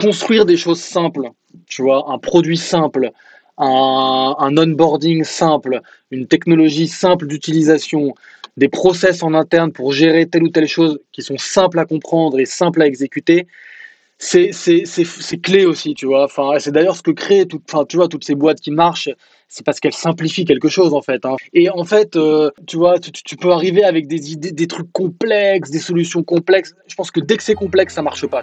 construire des choses simples, tu vois, un produit simple, un, un onboarding simple, une technologie simple d'utilisation, des process en interne pour gérer telle ou telle chose qui sont simples à comprendre et simples à exécuter, c'est clé aussi, tu vois. Enfin, c'est d'ailleurs ce que créent enfin, tu vois, toutes ces boîtes qui marchent, c'est parce qu'elles simplifient quelque chose en fait. Hein. Et en fait, euh, tu vois, tu, peux arriver avec des idées, des trucs complexes, des solutions complexes. Je pense que dès que c'est complexe, ça marche pas.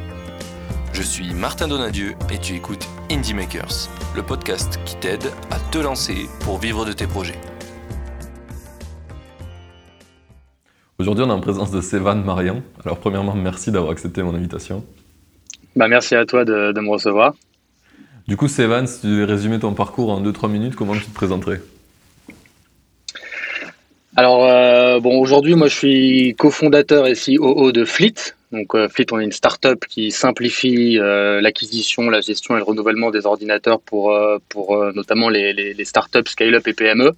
Je suis Martin Donadieu et tu écoutes Indie Makers, le podcast qui t'aide à te lancer pour vivre de tes projets. Aujourd'hui, on est en présence de Sévan Marian. Alors, premièrement, merci d'avoir accepté mon invitation. Bah, merci à toi de, me recevoir. Du coup, Sévan, si tu devais résumer ton parcours en 2-3 minutes, comment tu te présenterais? Alors, euh, bon, aujourd'hui, moi, je suis cofondateur et CEO de Fleet. Donc, euh, Fleet, on est une start-up qui simplifie euh, l'acquisition, la gestion et le renouvellement des ordinateurs pour, pour notamment les, les, les start-up, scale-up et PME.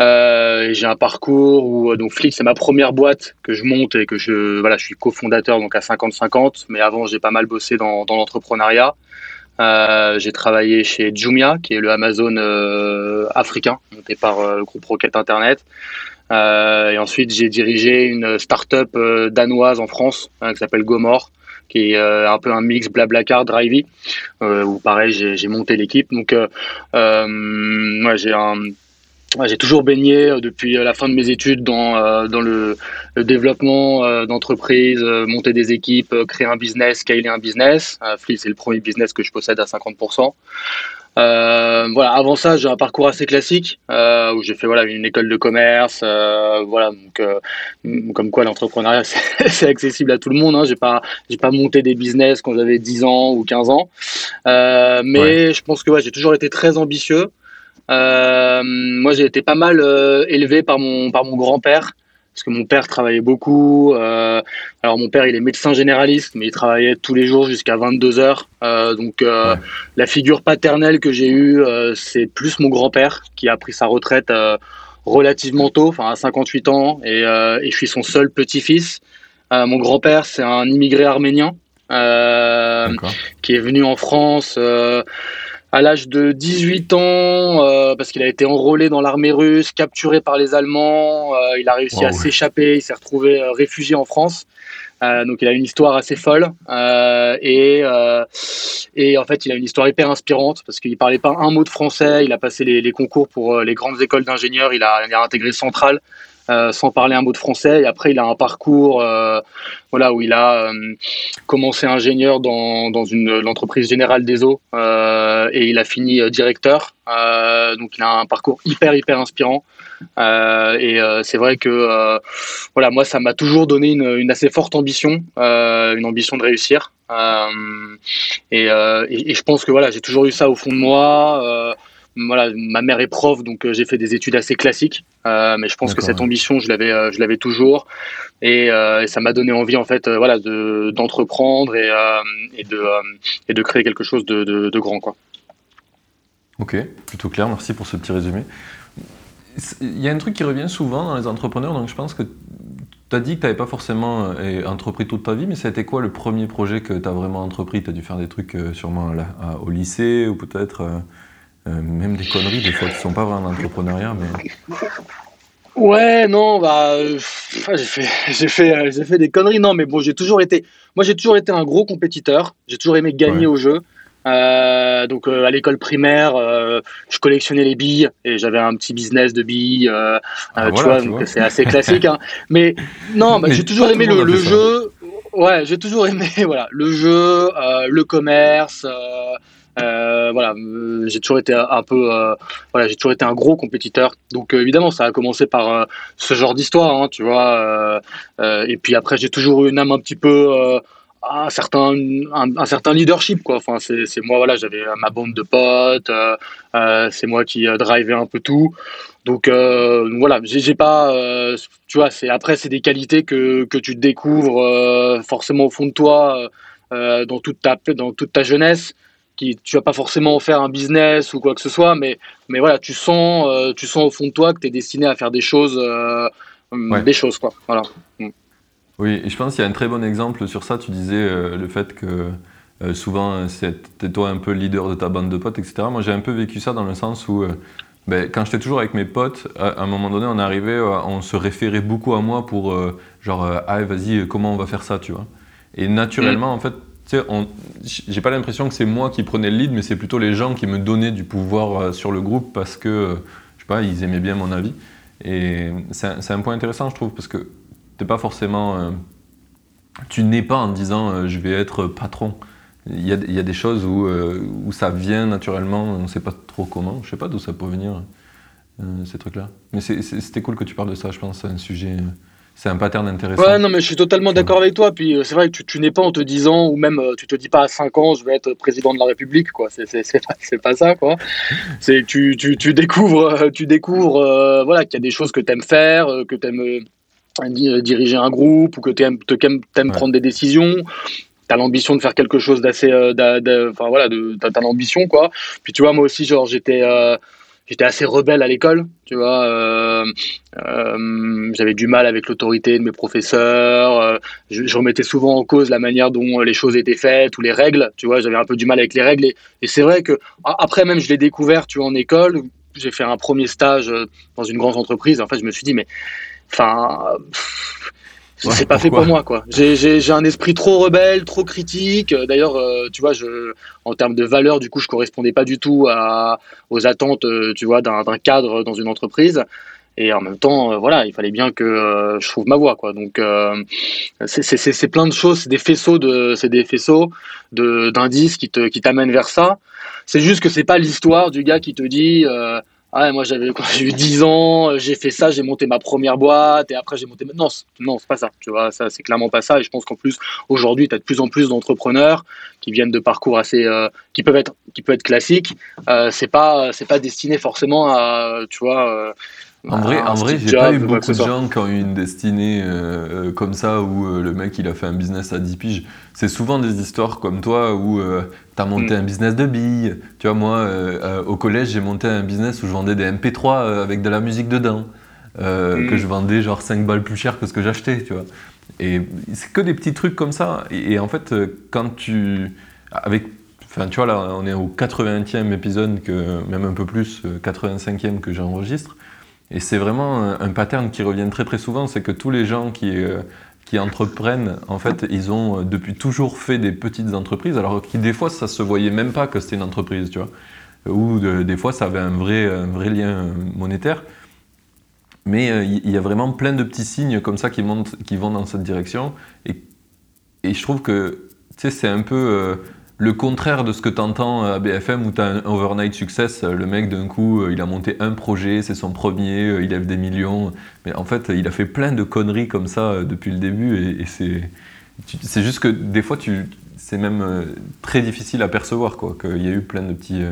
Euh, j'ai un parcours où euh, donc Flix c'est ma première boîte que je monte et que je voilà je suis cofondateur donc à 50-50 mais avant j'ai pas mal bossé dans, dans l'entrepreneuriat euh, j'ai travaillé chez Jumia qui est le Amazon euh, africain monté par euh, le groupe Rocket Internet et ensuite j'ai dirigé une start-up danoise en France hein, qui s'appelle Gomor qui est un peu un mix Blablacar, Drivey, où pareil j'ai monté l'équipe. Donc moi j'ai un j'ai toujours baigné euh, depuis euh, la fin de mes études dans, euh, dans le, développement d'entreprises, monter des équipes, créer un business, scaler un business. Flip, c'est le premier business que je possède à 50%. voilà, avant ça, j'ai un parcours assez classique où j'ai fait voilà une école de commerce, voilà donc comme quoi l'entrepreneuriat c'est accessible à tout le monde. Hein, j'ai pas j'ai pas monté des business quand j'avais 10 ans ou 15 ans, mais je pense que ouais, j'ai toujours été très ambitieux. Euh, moi, j'ai été pas mal euh, élevé par mon, par mon grand-père parce que mon père travaillait beaucoup. Euh, alors mon père, il est médecin généraliste, mais il travaillait tous les jours jusqu'à 22 heures. Euh, donc euh, la figure paternelle que j'ai eue, c'est plus mon grand-père qui a pris sa retraite relativement tôt, enfin à 58 ans, et, et je suis son seul petit-fils. mon grand-père, c'est un immigré arménien qui est venu en France à l'âge de 18 ans, euh, parce qu'il a été enrôlé dans l'armée russe, capturé par les Allemands, euh, il a réussi à s'échapper, il s'est retrouvé euh, réfugié en France. donc il a une histoire assez folle et, et en fait il a une histoire hyper inspirante parce qu'il parlait pas un mot de français, il a passé les, les concours pour les grandes écoles d'ingénieurs, il a, il a intégré Centrale euh, sans parler un mot de français. Et après, il a un parcours euh, voilà, où il a euh, commencé ingénieur dans, dans une, l'entreprise générale des eaux et il a fini directeur. donc, il a un parcours hyper, hyper inspirant. et c'est vrai que voilà, moi, ça m'a toujours donné une, assez forte ambition, une ambition de réussir. Et, et, et, je pense que voilà, j'ai toujours eu ça au fond de moi voilà, ma mère est prof, donc euh, j'ai fait des études assez classiques, euh, mais je pense que cette ambition, je l'avais, euh, je l'avais toujours, et, et ça m'a donné envie en fait, voilà, de, d'entreprendre et, et de et de créer quelque chose de, de, de, grand, quoi. Ok, plutôt clair. Merci pour ce petit résumé. Il y a un truc qui revient souvent dans les entrepreneurs, donc je pense que tu as dit que tu n'avais pas forcément entrepris toute ta vie, mais ça a été quoi le premier projet que tu as vraiment entrepris? Tu as dû faire des trucs sûrement au lycée ou peut-être euh, même des conneries, des fois, qui sont pas vraiment d'entrepreneuriat, mais. Ouais, non, bah, euh, j'ai fait, j'ai fait, euh, j'ai fait des conneries. Non, mais bon, j'ai toujours été, moi, j'ai toujours été un gros compétiteur. J'ai toujours aimé gagner au jeu. Euh, donc à l'école primaire, euh, je collectionnais les billes et j'avais un petit business de billes. Ah, tu, vois, donc c'est assez classique. Hein. Mais non, bah, j'ai toujours aimé le, le jeu. Ouais, j'ai toujours aimé voilà le jeu, le commerce. Euh, voilà, euh, j'ai toujours été un peu, euh, voilà, j'ai toujours été un gros compétiteur. Donc évidemment, ça a commencé par ce genre d'histoire, hein, tu vois. et puis après, j'ai toujours eu une âme un petit peu un certain, un, certain leadership quoi. Enfin, c'est moi voilà, j'avais ma bande de potes, c'est moi qui euh, drivais un peu tout. Donc voilà, j'ai pas, tu vois, c'est après c'est des qualités que, que tu découvres forcément au fond de toi dans toute ta dans toute ta jeunesse. Qui, tu vas pas forcément en faire un business ou quoi que ce soit, mais, mais voilà, tu sens, tu sens au fond de toi que tu es destiné à faire des choses, des choses quoi. Voilà. Mm. Oui, et je pense qu'il y a un très bon exemple sur ça. Tu disais euh, le fait que euh, souvent c'était toi un peu le leader de ta bande de potes, etc. Moi j'ai un peu vécu ça dans le sens où euh, ben, quand j'étais toujours avec mes potes, à, un moment donné on arrivait, on se référait beaucoup à moi pour genre ah vas-y comment on va faire ça, tu vois. Et naturellement mm. en fait, j'ai pas l'impression que c'est moi qui prenais le lead, mais c'est plutôt les gens qui me donnaient du pouvoir sur le groupe parce que je sais pas, ils aimaient bien mon avis. Et c'est un, point intéressant je trouve parce que t'es pas forcément. Euh, tu n'es pas en disant euh, je vais être patron. Il y, a, des choses où, euh, où ça vient naturellement, on sait pas trop comment. Je sais pas d'où ça peut venir, ces trucs-là. Mais c'était cool que tu parles de ça, je pense. C'est un sujet. C'est un pattern intéressant. Ouais, non, mais je suis totalement d'accord avec toi. Puis c'est vrai que tu, tu n'es pas en te disant, ou même tu te dis pas à 5 ans, je vais être président de la République, quoi. C'est pas, pas ça, quoi. C'est tu, tu, tu découvres, tu découvres, voilà, qu'il y a des choses que tu aimes faire, que tu aimes euh, diriger un groupe ou que tu aimes, aimes, prendre des décisions tu as l'ambition de faire quelque chose d'assez euh, enfin voilà de t'as l'ambition quoi puis tu vois moi aussi genre j'étais euh, j'étais assez rebelle à l'école tu vois j'avais du mal avec l'autorité de mes professeurs je, remettais souvent en cause la manière dont les choses étaient faites ou les règles tu vois j'avais un peu du mal avec les règles et, et c'est vrai que après même je l'ai découvert tu vois en école j'ai fait un premier stage dans une grande entreprise en fait je me suis dit mais Enfin, c'est pas fait pour moi, quoi. J'ai un esprit trop rebelle, trop critique. D'ailleurs, euh, tu vois, je, en termes de valeur, du coup, je correspondais pas du tout à, aux attentes, euh, tu vois, d'un cadre dans une entreprise. Et en même temps, euh, voilà, il fallait bien que je trouve ma voie, quoi. Donc, c'est plein de choses, c'est des faisceaux de, c'est des faisceaux d'indices qui te, qui t'amènent vers ça. C'est juste que c'est pas l'histoire du gars qui te dit ah, moi j'avais j'ai eu 10 ans, euh, j'ai fait ça, j'ai monté ma première boîte et après j'ai monté non, non, c'est pas ça. Tu vois, ça c'est clairement pas ça et je pense qu'en plus aujourd'hui, tu as de plus en plus d'entrepreneurs qui viennent de parcours assez euh, qui peuvent être qui classiques, euh, c'est pas c'est pas destiné forcément à tu vois en vrai, en vrai j'ai pas eu beaucoup de gens qui ont eu une destinée euh, euh, comme ça où euh, le mec il a fait un business à 10 piges. C'est souvent des histoires comme toi où tu as monté mm. un business de billes. Tu vois, moi au collège j'ai monté un business où je vendais des MP3 avec de la musique dedans. Mm. Que je vendais genre 5 balles plus cher que ce que j'achetais, tu vois. Et c'est que des petits trucs comme ça. Et, en fait, quand tu. Avec Enfin, tu vois, là, on est au 80e épisode, que, même un peu plus, 85e que j'enregistre. Et c'est vraiment un, pattern qui revient très très souvent, c'est que tous les gens qui, euh, qui entreprennent, en fait, ils ont euh, depuis toujours fait des petites entreprises, alors que des fois, ça se voyait même pas que c'était une entreprise, tu vois. Ou des fois, ça avait un vrai, un vrai lien monétaire. Mais euh, il y a vraiment plein de petits signes comme ça qui, montent, qui vont dans cette direction. Et, et je trouve que c'est un peu le contraire de ce que tu entends à BFM où tu as un overnight success. Le mec, d'un coup, euh, il a monté un projet, c'est son premier, euh, il lève des millions. Mais en fait, il a fait plein de conneries comme ça euh, depuis le début et, c'est. C'est juste que des fois, c'est même très difficile à percevoir, quoi, qu'il y a eu plein de petits,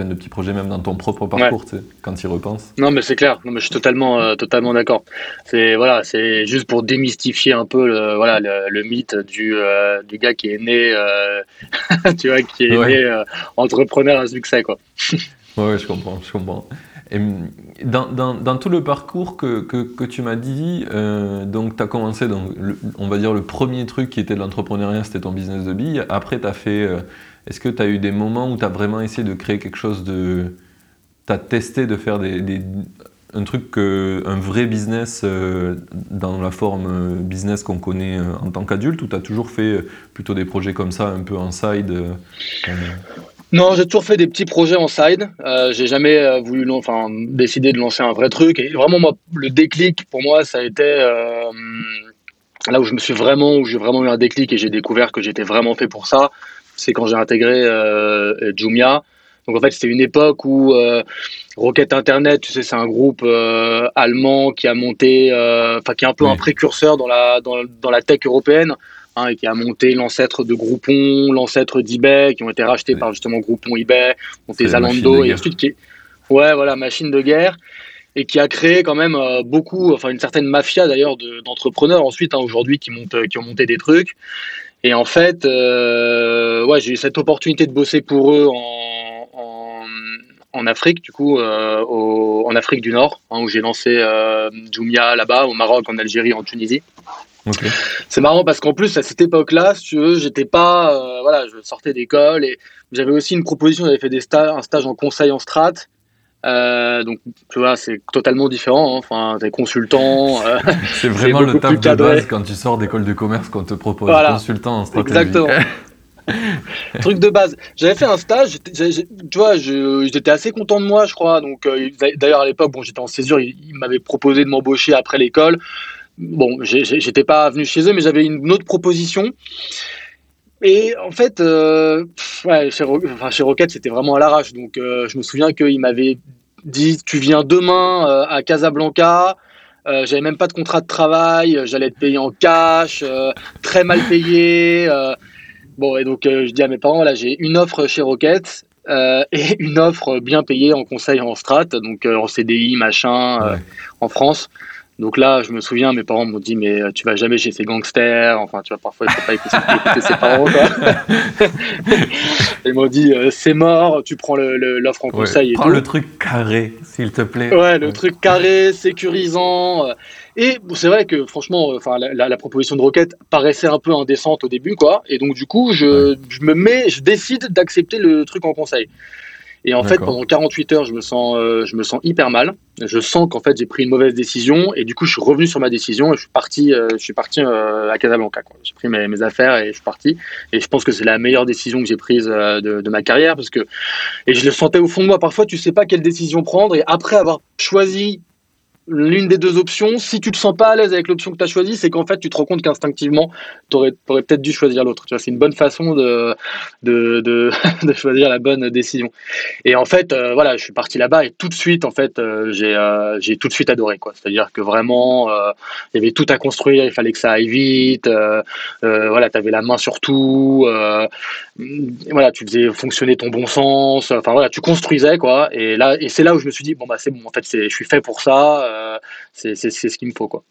plein de petits projets, même dans ton propre parcours, quand tu y repenses. Non, mais c'est clair. Non, mais je suis totalement, euh, totalement d'accord. C'est voilà, c'est juste pour démystifier un peu le, voilà, le, mythe du, euh, du gars qui est né, euh, tu vois, qui est né entrepreneur à succès, quoi. ouais, je comprends, je comprends. Et dans, dans, dans, tout le parcours que, que, que tu m'as dit, donc tu as commencé, donc, on va dire le premier truc qui était de l'entrepreneuriat, c'était ton business de billes. Après, tu as fait est-ce que tu as eu des moments où tu as vraiment essayé de créer quelque chose de. Tu as testé de faire des, un truc, un vrai business euh, dans la forme euh, business qu'on connaît euh, en tant qu'adulte ou tu as toujours fait plutôt des projets comme ça, un peu en side Non, j'ai toujours fait des petits projets en side. j'ai jamais voulu, enfin, décider de lancer un vrai truc. Et vraiment, moi, le déclic pour moi, ça a été là où je me suis vraiment, où j'ai vraiment eu un déclic et j'ai découvert que j'étais vraiment fait pour ça c'est quand j'ai intégré euh, Jumia. Donc en fait, c'était une époque où euh, Rocket Internet, tu sais, c'est un groupe euh, allemand qui a monté, enfin qui est un peu un précurseur dans la dans, la tech européenne. hein, qui a monté l'ancêtre de Groupon, l'ancêtre d'eBay, qui ont été rachetés par justement Groupon eBay, monté Zalando et ensuite qui est, ouais, voilà, machine de guerre et qui a créé quand même beaucoup, enfin une certaine mafia d'ailleurs d'entrepreneurs ensuite hein, aujourd'hui qui montent, qui ont monté des trucs. Et en fait, euh, ouais, j'ai eu cette opportunité de bosser pour eux en, en, en Afrique, du coup, euh, au, en Afrique du Nord, hein, où j'ai lancé euh, Jumia là-bas, au Maroc, en Algérie, en Tunisie. Okay. C'est marrant parce qu'en plus à cette époque-là, si tu veux, j'étais pas, euh, voilà, je sortais d'école et j'avais aussi une proposition. J'avais fait des stages, un stage en conseil en strat euh, donc, tu vois, c'est totalement différent. Hein. Enfin, t'es consultant. Euh, c'est vraiment le taf de base quand tu sors d'école de commerce qu'on te propose voilà. consultant en stratégie. Exactement. Truc de base. J'avais fait un stage, tu vois, j'étais assez content de moi, je crois. Donc, euh, d'ailleurs, à l'époque, bon, j'étais en césure, ils, ils m'avaient proposé de m'embaucher après l'école. Bon, j'étais pas venu chez eux, mais j'avais une autre proposition. Et en fait, euh, ouais, chez, enfin, chez Rocket, c'était vraiment à l'arrache. Donc, euh, je me souviens qu'il m'avait dit Tu viens demain euh, à Casablanca. Euh, j'avais même pas de contrat de travail. J'allais être payé en cash, euh, très mal payé. Euh. bon, et donc, je dis à mes parents Voilà, j'ai une offre chez Rocket. et une offre bien payée en conseil en strat, donc en CDI, machin, ouais. en France. Donc là, je me souviens, mes parents m'ont dit, mais tu vas jamais chez ces gangsters. Enfin, tu vois, parfois, il faut pas écouter, écouter ses parents. Quoi. Ils m'ont dit, c'est mort, tu prends l'offre en ouais, conseil. Et prends tout. le truc carré, s'il te plaît. Ouais, le ouais. truc carré, sécurisant. Et bon, c'est vrai que franchement, enfin, la, la, la, proposition de Rocket paraissait un peu indécente au début, quoi. Et donc, du coup, je, je me mets, je décide d'accepter le truc en conseil. Et en fait, pendant 48 heures, je me sens, euh, je me sens hyper mal. Je sens qu'en fait, j'ai pris une mauvaise décision. Et du coup, je suis revenu sur ma décision et je suis parti, euh, je suis parti euh, à Casablanca. J'ai pris mes, mes, affaires et je suis parti. Et je pense que c'est la meilleure décision que j'ai prise de, de, ma carrière parce que, et je le sentais au fond de moi. Parfois, tu sais pas quelle décision prendre. Et après avoir choisi l'une des deux options, si tu te sens pas à l'aise avec l'option que tu as choisie, c'est qu'en fait, tu te rends compte qu'instinctivement, tu aurais, peut-être dû choisir l'autre. C'est une bonne façon de, de, de, choisir la bonne décision. Et en fait, euh, voilà, je suis parti là-bas et tout de suite, en fait, euh, j'ai euh, j'ai tout de suite adoré. C'est-à-dire que vraiment, il y avait tout à construire, il fallait que ça aille vite. voilà, tu avais la main sur tout. Voilà, tu faisais fonctionner ton bon sens. Enfin, voilà, tu construisais, quoi. Et là, et c'est là où je me suis dit, bon, bah, c'est bon, en fait, je suis fait pour ça c'est ce qu'il me faut. Quoi.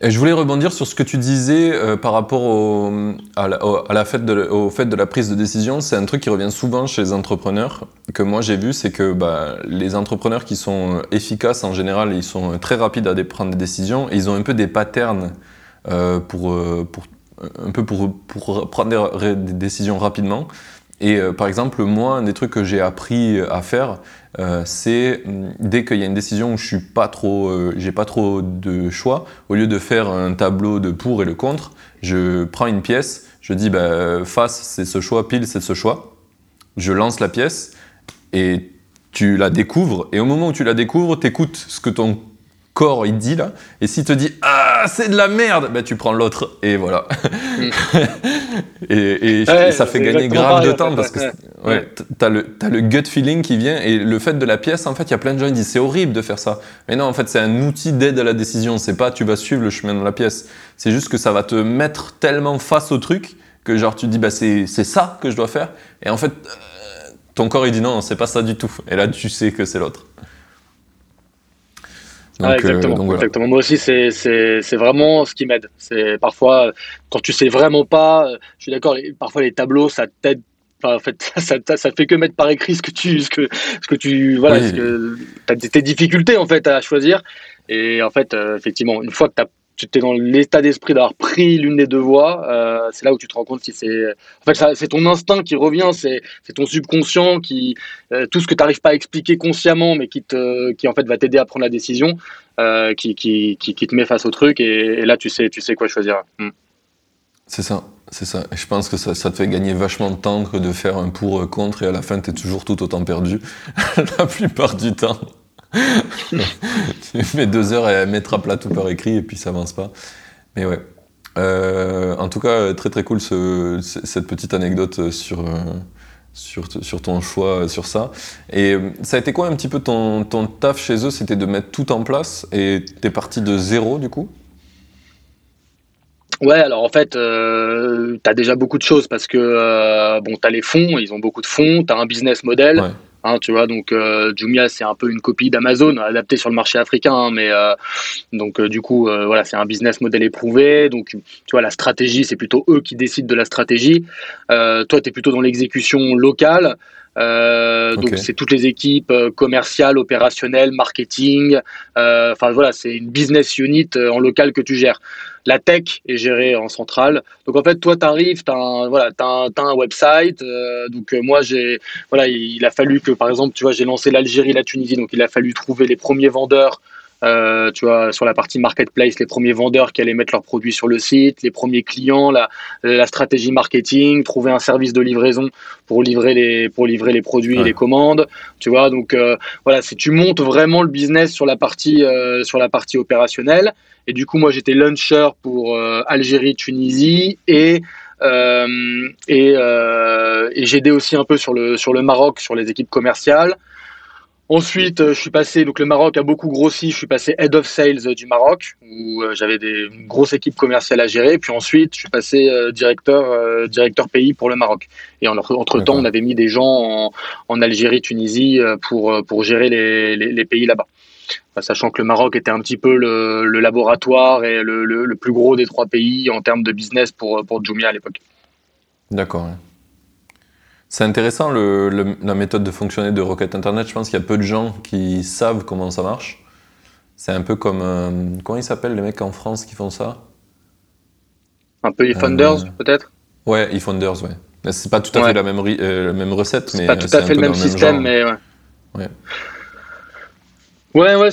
Et je voulais rebondir sur ce que tu disais euh, par rapport au, à, la, de, au fait de la prise de décision. C'est un truc qui revient souvent chez les entrepreneurs, que moi j'ai vu, c'est que bah, les entrepreneurs qui sont efficaces en général, ils sont très rapides à prendre des décisions et ils ont un peu des patterns euh, pour, pour, un peu pour, pour prendre des, décisions rapidement. Et euh, par exemple, moi, un des trucs que j'ai appris à faire, euh, c'est dès qu'il y a une décision où je suis pas trop, euh, j'ai pas trop de choix, au lieu de faire un tableau de pour et le contre, je prends une pièce, je dis bah, face c'est ce choix, pile c'est ce choix, je lance la pièce et tu la découvres et au moment où tu la découvres, t'écoutes ce que ton corps il dit là. Et s'il te dit ah c'est de la merde bah tu prends l'autre et voilà. Mm. et, et, ouais, et, ça fait gagner grave pareil, de temps parce que ouais, ouais. t'as le as le gut feeling qui vient et le fait de la pièce en fait il y a plein de gens qui disent c'est horrible de faire ça. Mais non en fait c'est un outil d'aide à la décision. C'est pas tu vas suivre le chemin de la pièce. C'est juste que ça va te mettre tellement face au truc que genre tu te dis bah c'est ça que je dois faire. Et en fait euh, ton corps il dit non c'est pas ça du tout. Et là tu sais que c'est l'autre donc, ah, exactement, euh, donc voilà. exactement. Moi aussi, c'est vraiment ce qui m'aide. C'est parfois, quand tu sais vraiment pas, je suis d'accord, parfois les tableaux, ça t'aide. Enfin, en fait, ça, ça, ça, fait que mettre par écrit ce que tu, ce que, ce que tu, voilà, oui. ce que, as tes difficultés en fait à choisir. Et en fait, euh, effectivement, une fois que tu as tu es dans l'état d'esprit d'avoir pris l'une des deux voies, euh, c'est là où tu te rends compte si c'est. En fait, c'est ton instinct qui revient, c'est ton subconscient qui. Euh, tout ce que tu n'arrives pas à expliquer consciemment, mais qui, te, qui en fait va t'aider à prendre la décision, euh, qui, qui, qui, te met face au truc, et, là, tu sais, tu sais quoi choisir. Mm. C'est ça, c'est ça. Et je pense que ça, ça, te fait gagner vachement de temps que de faire un pour contre, et à la fin, tu es toujours tout autant perdu, la plupart du temps. Tu mets deux heures à mettre à plat tout par écrit et puis ça avance pas. Mais ouais. Euh, en tout cas, très très cool ce, cette petite anecdote sur, euh, sur, sur, ton choix sur ça. Et ça a été quoi un petit peu ton, ton taf chez eux? C'était de mettre tout en place et t'es parti de zéro du coup? Ouais, alors en fait, euh, tu as déjà beaucoup de choses parce que euh, bon, tu as les fonds, ils ont beaucoup de fonds, tu as un business model. Hein, tu vois, donc euh, Jumia, c'est un peu une copie d'Amazon adaptée sur le marché africain, hein, mais euh, donc du coup, voilà, c'est un business model éprouvé. Donc, tu vois, la stratégie, c'est plutôt eux qui décident de la stratégie. toi, tu es plutôt dans l'exécution locale. Euh, donc c'est toutes les équipes euh, commerciales, opérationnelles, marketing. Euh, enfin voilà, c'est une business unit en local que tu gères. La tech est gérée en centrale. Donc en fait, toi, tu arrives, tu as, un, voilà, as un, un website. donc moi, j'ai voilà, il, a fallu que, par exemple, tu vois, j'ai lancé l'Algérie, la Tunisie. Donc il a fallu trouver les premiers vendeurs euh, tu vois, sur la partie marketplace, les premiers vendeurs qui allaient mettre leurs produits sur le site, les premiers clients, la, la stratégie marketing, trouver un service de livraison pour livrer les, pour livrer les produits et les commandes. Tu vois, donc euh, voilà, si tu montes vraiment le business sur la partie, euh, sur la partie opérationnelle, et du coup, moi, j'étais launcher pour Algérie, Tunisie et et, et j'aidais aussi un peu sur le, sur le Maroc, sur les équipes commerciales. Ensuite, euh, je suis passé, donc le Maroc a beaucoup grossi, je suis passé Head of Sales euh, du Maroc, où euh, j'avais des, une grosse équipe commerciale à gérer. Puis ensuite, je suis passé directeur, directeur pays pour le Maroc. Et entre-temps, on avait mis des gens en, Algérie, Tunisie pour, pour gérer les, les, pays là-bas. sachant que le Maroc était un petit peu le, le laboratoire et le, le, plus gros des trois pays en termes de business pour, pour Jumia à l'époque. D'accord. C'est intéressant la méthode de fonctionner de Rocket Internet. Je pense qu'il y a peu de gens qui savent comment ça marche. C'est un peu comme. Euh, comment ils s'appellent les mecs en France qui font ça? Un peu eFounders euh, peut-être? Ouais, eFounders, ouais. C'est pas tout à fait la même, euh, même recette, mais. C'est pas tout à fait le même système, mais ouais. Ouais, ouais, ouais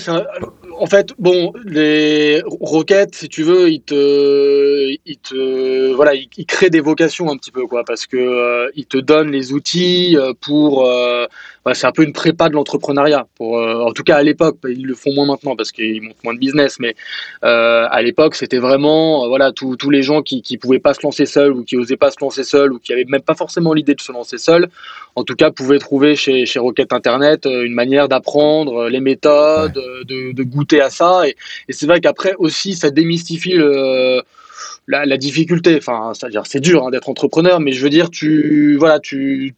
en fait, bon, les Rocket, si tu veux, ils te, ils te, voilà, ils, créent des vocations un petit peu, quoi, parce que euh, ils te donnent les outils euh, pour, euh, c'est un peu une prépa de l'entrepreneuriat. Pour, en tout cas à l'époque, ils le font moins maintenant parce qu'ils montent moins de business, mais à l'époque, c'était vraiment, voilà, tous les gens qui, qui pouvaient pas se lancer seuls ou qui osaient pas se lancer seuls ou qui avaient même pas forcément l'idée de se lancer seuls, en tout cas, pouvaient trouver chez, chez Rocket Internet une manière d'apprendre les méthodes, de, de goûter à ça. Et, c'est vrai qu'après aussi, ça démystifie la, difficulté. Enfin, c'est-à-dire, c'est dur hein, d'être entrepreneur, mais je veux dire, tu, voilà, tu,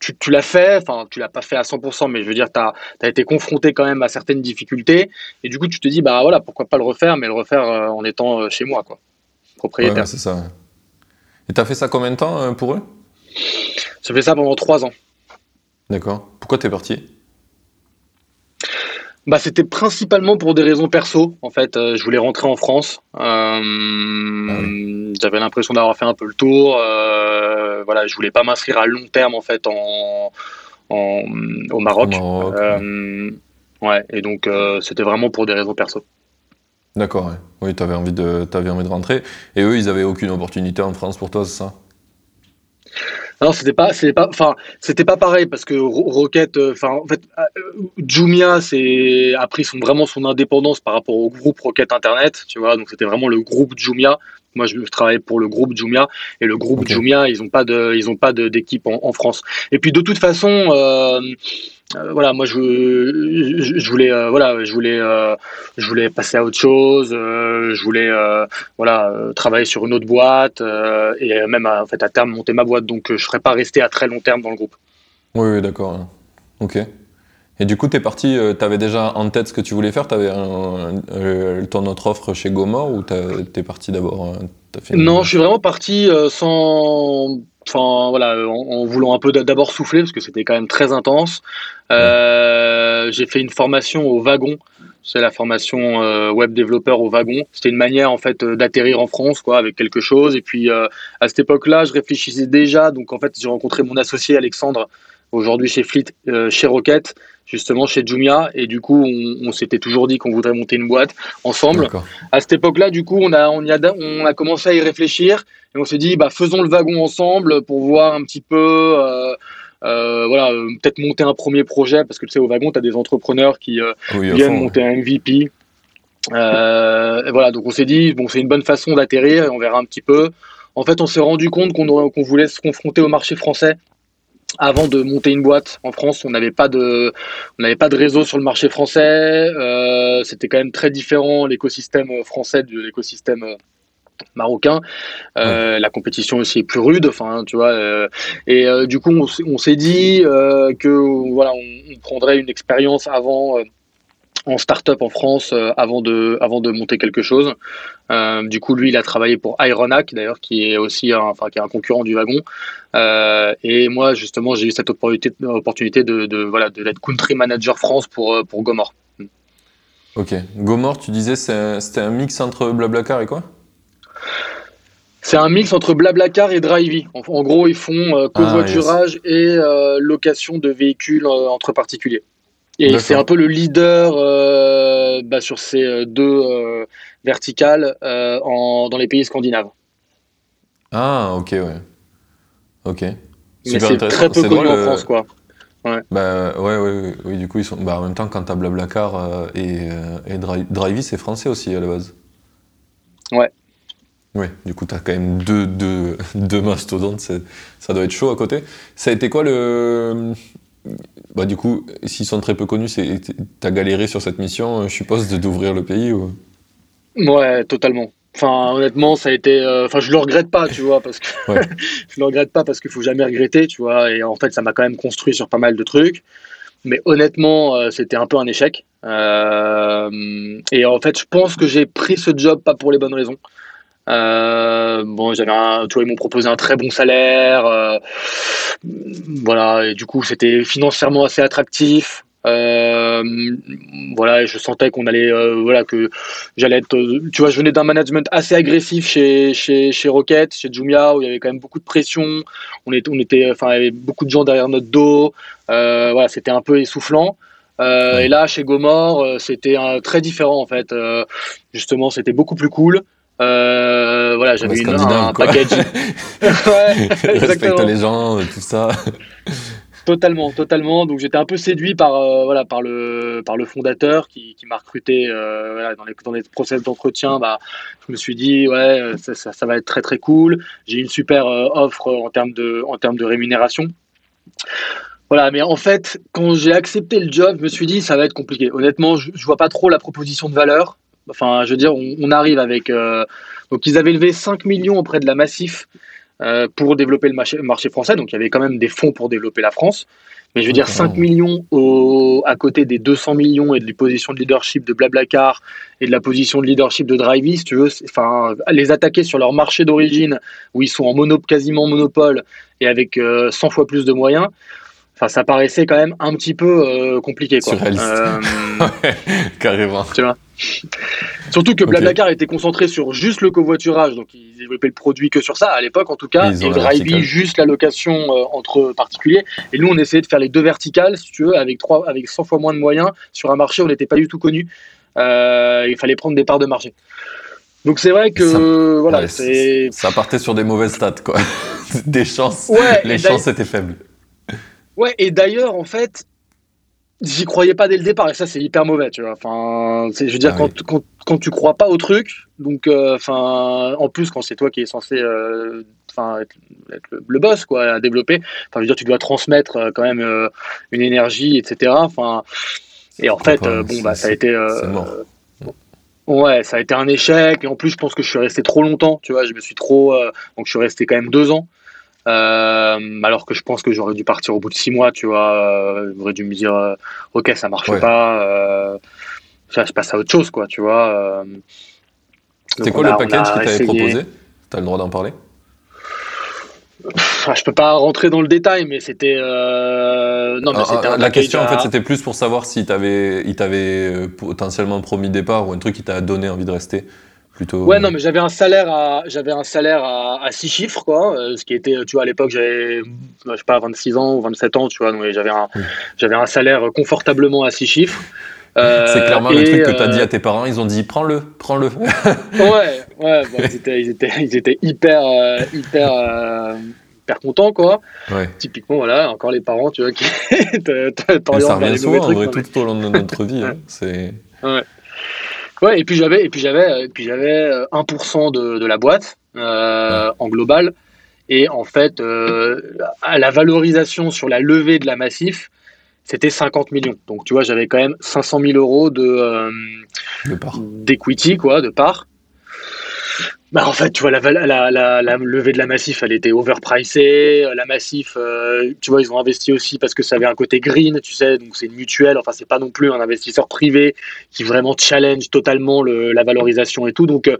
tu, l'as fait, enfin, tu l'as pas fait à 100%, mais je veux dire, tu as, été confronté quand même à certaines difficultés. Et du coup, tu te dis, bah voilà, pourquoi pas le refaire, mais le refaire euh, en étant euh, chez moi, quoi. Propriétaire. c'est ça. Et tu as fait ça combien de temps euh, pour eux? J'ai fait ça pendant trois ans. D'accord. Pourquoi tu es parti? Bah, c'était principalement pour des raisons perso. En fait, euh, je voulais rentrer en France. Euh, ah j'avais l'impression d'avoir fait un peu le tour. Euh, voilà, je voulais pas m'inscrire à long terme en fait en, au Maroc. ouais. et donc c'était vraiment pour des raisons perso. D'accord. Oui, tu avais envie de, avais envie de rentrer. Et eux, ils avaient aucune opportunité en France pour toi, c'est ça? Non, c'était pas, c'était pas, c'était pas pareil parce que Rocket, euh, en fait, euh, Jumia, a pris son vraiment son indépendance par rapport au groupe Rocket Internet, tu vois. Donc c'était vraiment le groupe Jumia. Moi, je travaillais pour le groupe Jumia et le groupe Jumia, ils ont pas de, ils ont pas d'équipe en, en, France. Et puis de toute façon. Euh, euh, voilà, moi je, je, voulais euh, voilà, je voulais je voulais passer à autre chose, je voulais voilà travailler sur une autre boîte et même à, en fait à terme monter ma boîte. Donc je serais pas resté à très long terme dans le groupe. Oui, oui d'accord. Ok. Et du coup, tu es parti, tu avais déjà en tête ce que tu voulais faire? Tu avais ton autre offre chez Gomor ou tu es parti d'abord Non, je suis vraiment parti sans enfin voilà, en, voulant un peu d'abord souffler parce que c'était quand même très intense. Euh, j'ai fait une formation au wagon. C'est la formation euh, web développeur au wagon. C'était une manière en fait euh, d'atterrir en France quoi avec quelque chose. Et puis à cette époque-là, je réfléchissais déjà. Donc en fait, j'ai rencontré mon associé Alexandre aujourd'hui chez Fleet, chez Rocket justement chez Jumia et du coup on, s'était toujours dit qu'on voudrait monter une boîte ensemble. À cette époque-là, du coup, on a on, y a on a commencé à y réfléchir et on s'est dit bah faisons le wagon ensemble pour voir un petit peu euh, euh, voilà euh, peut-être monter un premier projet parce que tu sais au wagon tu as des entrepreneurs qui viennent monter un MVP. voilà donc on s'est dit bon c'est une bonne façon d'atterrir et on verra un petit peu. En fait, on s'est rendu compte qu'on qu'on voulait se confronter au marché français avant de monter une boîte en France, on n'avait pas de, on n'avait pas de réseau sur le marché français. Euh, c'était quand même très différent l'écosystème français de l'écosystème marocain. La compétition aussi est plus rude, enfin, tu vois. et du coup, on, s'est dit que voilà, on, prendrait une expérience avant en start-up en France avant de avant de monter quelque chose. du coup, lui, il a travaillé pour Ironac, d'ailleurs, qui est aussi un, enfin, qui est un concurrent du wagon. et moi, justement, j'ai eu cette opportunité, opportunité de, de voilà de d'être country manager France pour pour Gomor. Ok. Gomor, tu disais c'était un mix entre Blablacar et quoi? C'est un mix entre Blablacar et Drivey. En, gros, ils font euh, covoiturage ah, et euh, location de véhicules euh, entre particuliers. Et c'est un peu le leader bah, sur ces deux verticales dans les pays scandinaves. Ah, ok, ouais. Ok. Mais c'est très peu connu en France, quoi. Ouais. Bah, ouais, ouais, oui, du coup, ils sont. Bah, en même temps, quand t'as Blablacar et, et Drivey, c'est français aussi à la base. Ouais. Oui, du coup, tu as quand même deux, deux, deux mastodontes, ça doit être chaud à côté. Ça a été quoi le. Bah, du coup, s'ils sont très peu connus, tu as galéré sur cette mission, je suppose, d'ouvrir le pays ou... Ouais, totalement. Enfin, honnêtement, ça a été. Euh, enfin, je le regrette pas, tu vois, parce que je le regrette pas parce qu'il faut jamais regretter, tu vois. Et en fait, ça m'a quand même construit sur pas mal de trucs. Mais honnêtement, euh, c'était un peu un échec. Euh, et en fait, je pense que j'ai pris ce job pas pour les bonnes raisons. Euh, bon, j'avais un, tu vois, ils m'ont proposé un très bon salaire. Euh, voilà, et du coup, c'était financièrement assez attractif. Euh, voilà, et je sentais qu'on allait, euh, voilà, que j'allais être, tu vois, je venais d'un management assez agressif chez, chez, chez Rocket, chez Jumia, où il y avait quand même beaucoup de pression. On était, on était, enfin, il y avait beaucoup de gens derrière notre dos. voilà, c'était un peu essoufflant. Euh, et là, chez Gomor, c'était très différent en fait. Euh, justement, c'était beaucoup plus cool. Euh, voilà, j'avais une, un, package. ouais, Respecte les gens, tout ça. Totalement, totalement. Donc j'étais un peu séduit par euh, voilà par le par le fondateur qui, qui m'a recruté euh, voilà, dans les dans les process d'entretien. Bah, je me suis dit ouais ça, ça, ça va être très très cool. J'ai une super euh, offre en termes de en termes de rémunération. Voilà, mais en fait, quand j'ai accepté le job, je me suis dit ça va être compliqué. Honnêtement, je, je vois pas trop la proposition de valeur. Enfin, je veux dire, on, arrive avec. Euh, donc, ils avaient levé 5 millions auprès de la Massif euh, pour développer le marché, marché, français. Donc, il y avait quand même des fonds pour développer la France. Mais je veux dire, 5 millions au, à côté des 200 millions et de la position de leadership de Blablacar et de la position de leadership de Drivey, si tu veux, enfin, les attaquer sur leur marché d'origine où ils sont en mono, quasiment monopole et avec 100 euh, fois plus de moyens. Enfin, ça paraissait quand même un petit peu compliqué. Quoi. Euh, Carrément. Tu vois Surtout que Blablacar était concentré sur juste le covoiturage, donc ils développaient le produit que sur ça, à l'époque en tout cas, et Drivey juste la location euh, entre particuliers. Et nous, on essayait de faire les deux verticales, si tu veux, avec, trois, avec 100 fois moins de moyens, sur un marché où on n'était pas du tout connu. Euh, il fallait prendre des parts de marché. Donc c'est vrai que voilà, ça partait sur des mauvaises stats quoi, des chances. les chances étaient faibles. Ouais, et d'ailleurs en fait, j'y croyais pas dès le départ et ça c'est hyper mauvais tu vois. Enfin je veux dire ah quand, quand, quand, tu crois pas au truc donc euh, enfin en plus quand c'est toi qui es censé euh, être, le, boss quoi à développer enfin je veux dire tu dois transmettre euh, quand même une énergie etc enfin et en fait bon bah ça a été ouais ça a été un échec et en plus je pense que je suis resté trop longtemps tu vois je me suis trop donc je suis resté quand même deux ans euh, alors que je pense que j'aurais dû partir au bout de six mois, tu vois. Euh, j'aurais dû me dire, euh, ok, ça marche pas, ça, je passe à autre chose, quoi, tu vois. C'était quoi le package qui t'avait proposé? T'as le droit d'en parler? Je peux pas rentrer dans le détail, mais c'était. non, mais ah, ah, la question, en fait, c'était plus pour savoir si il t'avait potentiellement promis départ ou un truc qui t'a donné envie de rester. Ouais, non, mais j'avais un salaire à, j'avais un salaire à, 6 chiffres, quoi. Euh, ce qui était, tu vois, à l'époque, j'avais, je sais pas, 26 ans ou 27 ans, tu vois. Donc j'avais un, j'avais un salaire confortablement à 6 chiffres. Euh, c'est clairement le truc que tu as dit à euh, tes parents. Ils ont dit prends-le, prends-le. ouais, ouais, ils, étaient, ils, étaient, ils, étaient, hyper, hyper, hyper contents, quoi. Ouais. Typiquement, voilà, encore les parents, tu vois, qui t'orientent Ça revient souvent, en vrai, tout au long de notre vie. Hein. C'est. Ouais. Ouais, et puis j'avais et puis j'avais et puis j'avais 1% de, de, la boîte euh, en global. Et en fait euh, à la valorisation sur la levée de la massif c'était 50 millions. Donc tu vois j'avais quand même 500 000 euros de euh, d'equity quoi de part bah en fait, tu vois, la, la, la, la, levée de la Massif, elle était overpricée. La Massif, euh, tu vois, ils ont investi aussi parce que ça avait un côté green, tu sais, donc c'est une mutuelle. Enfin, c'est pas non plus un investisseur privé qui vraiment challenge totalement le, la valorisation et tout. Donc, euh,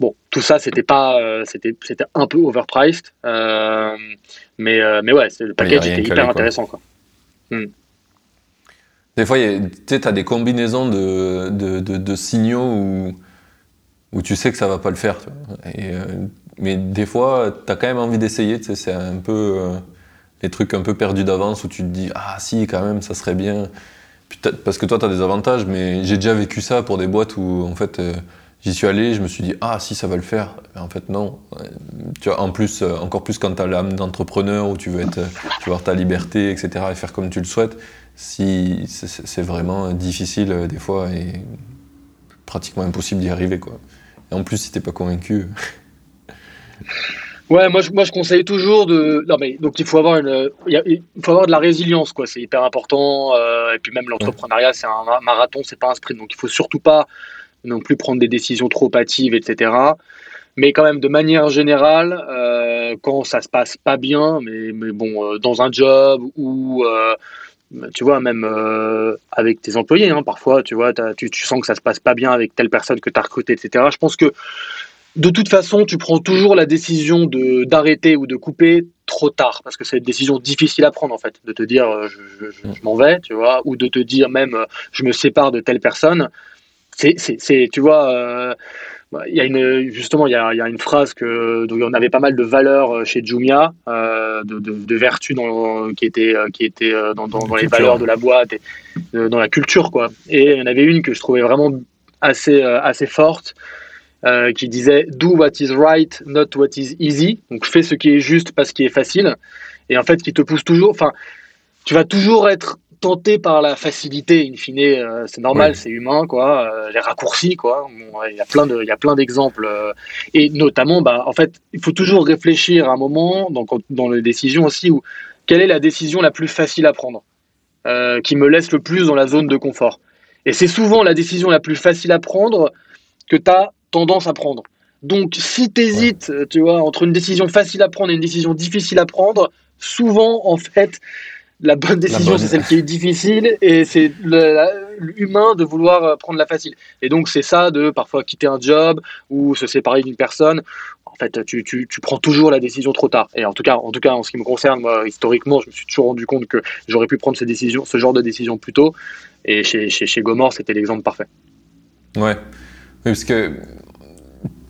bon, tout ça, c'était pas, euh, c'était, c'était un peu overpriced. mais, mais ouais, le package était hyper intéressant, quoi. Hmm. Des fois, tu as des combinaisons de, de, de, de signaux où où tu sais que ça va pas le faire. Et, euh, mais des fois, tu as quand même envie d'essayer. C'est un peu euh, les trucs un peu perdus d'avance où tu te dis Ah, si, quand même, ça serait bien. Parce que toi, tu as des avantages, mais j'ai déjà vécu ça pour des boîtes où, en fait, euh, j'y suis allé, je me suis dit Ah, si, ça va le faire. en fait, non. Tu en plus, encore plus quand tu as l'âme d'entrepreneur où tu veux, être, tu avoir ta liberté, etc., et faire comme tu le souhaites, si c'est vraiment difficile des fois et pratiquement impossible d'y arriver. quoi en plus, si t'es pas convaincu. Ouais, moi je, moi je conseille toujours de. Non, mais donc il faut avoir une, il faut avoir de la résilience, quoi. C'est hyper important. Euh, et puis même l'entrepreneuriat, c'est un marathon, c'est pas un sprint. Donc il faut surtout pas non plus prendre des décisions trop hâtives, etc. Mais quand même, de manière générale, euh, quand ça se passe pas bien, mais, mais bon, euh, dans un job ou tu vois, même euh, avec tes employés, hein, parfois, tu vois, tu, sens que ça se passe pas bien avec telle personne que tu as recrutée, etc. Je pense que de toute façon, tu prends toujours la décision d'arrêter ou de couper trop tard, parce que c'est une décision difficile à prendre, en fait, de te dire euh, je, m'en vais, tu vois, ou de te dire même euh, je me sépare de telle personne. C'est, tu vois, il y a une, justement, il y a, il y a une phrase que, dont on avait pas mal de valeurs euh, chez Jumia, euh, de, de, vertus dans, qui étaient, euh, qui étaient dans, dans, les valeurs de la boîte et dans la culture, quoi. Et il y en avait une que je trouvais vraiment assez, assez forte, qui disait Do what is right, not what is easy. Donc fais ce qui est juste, pas ce qui est facile. Et en fait, qui te pousse toujours. Enfin, tu vas toujours être tenté par la facilité, in fine, euh, c'est normal, c'est humain, quoi, euh, les raccourcis, quoi. Il y a plein de, il y a plein d'exemples, euh, et notamment, bah, en fait, il faut toujours réfléchir à un moment dans, dans les décisions aussi où quelle est la décision la plus facile à prendre, qui me laisse le plus dans la zone de confort. Et c'est souvent la décision la plus facile à prendre que tu as tendance à prendre. Donc, si tu hésites, tu vois, entre une décision facile à prendre et une décision difficile à prendre, souvent, en fait, la bonne décision, c'est celle qui est difficile et c'est l'humain de vouloir euh, prendre la facile. Et donc, c'est ça de parfois quitter un job ou se séparer d'une personne. En fait, tu, tu, tu, prends toujours la décision trop tard. Et en tout cas, en tout cas, en ce qui me concerne, moi, historiquement, je me suis toujours rendu compte que j'aurais pu prendre ces décisions, ce genre de décision plus tôt. Et chez, chez, chez Gomor, c'était l'exemple parfait. Ouais. Oui, parce que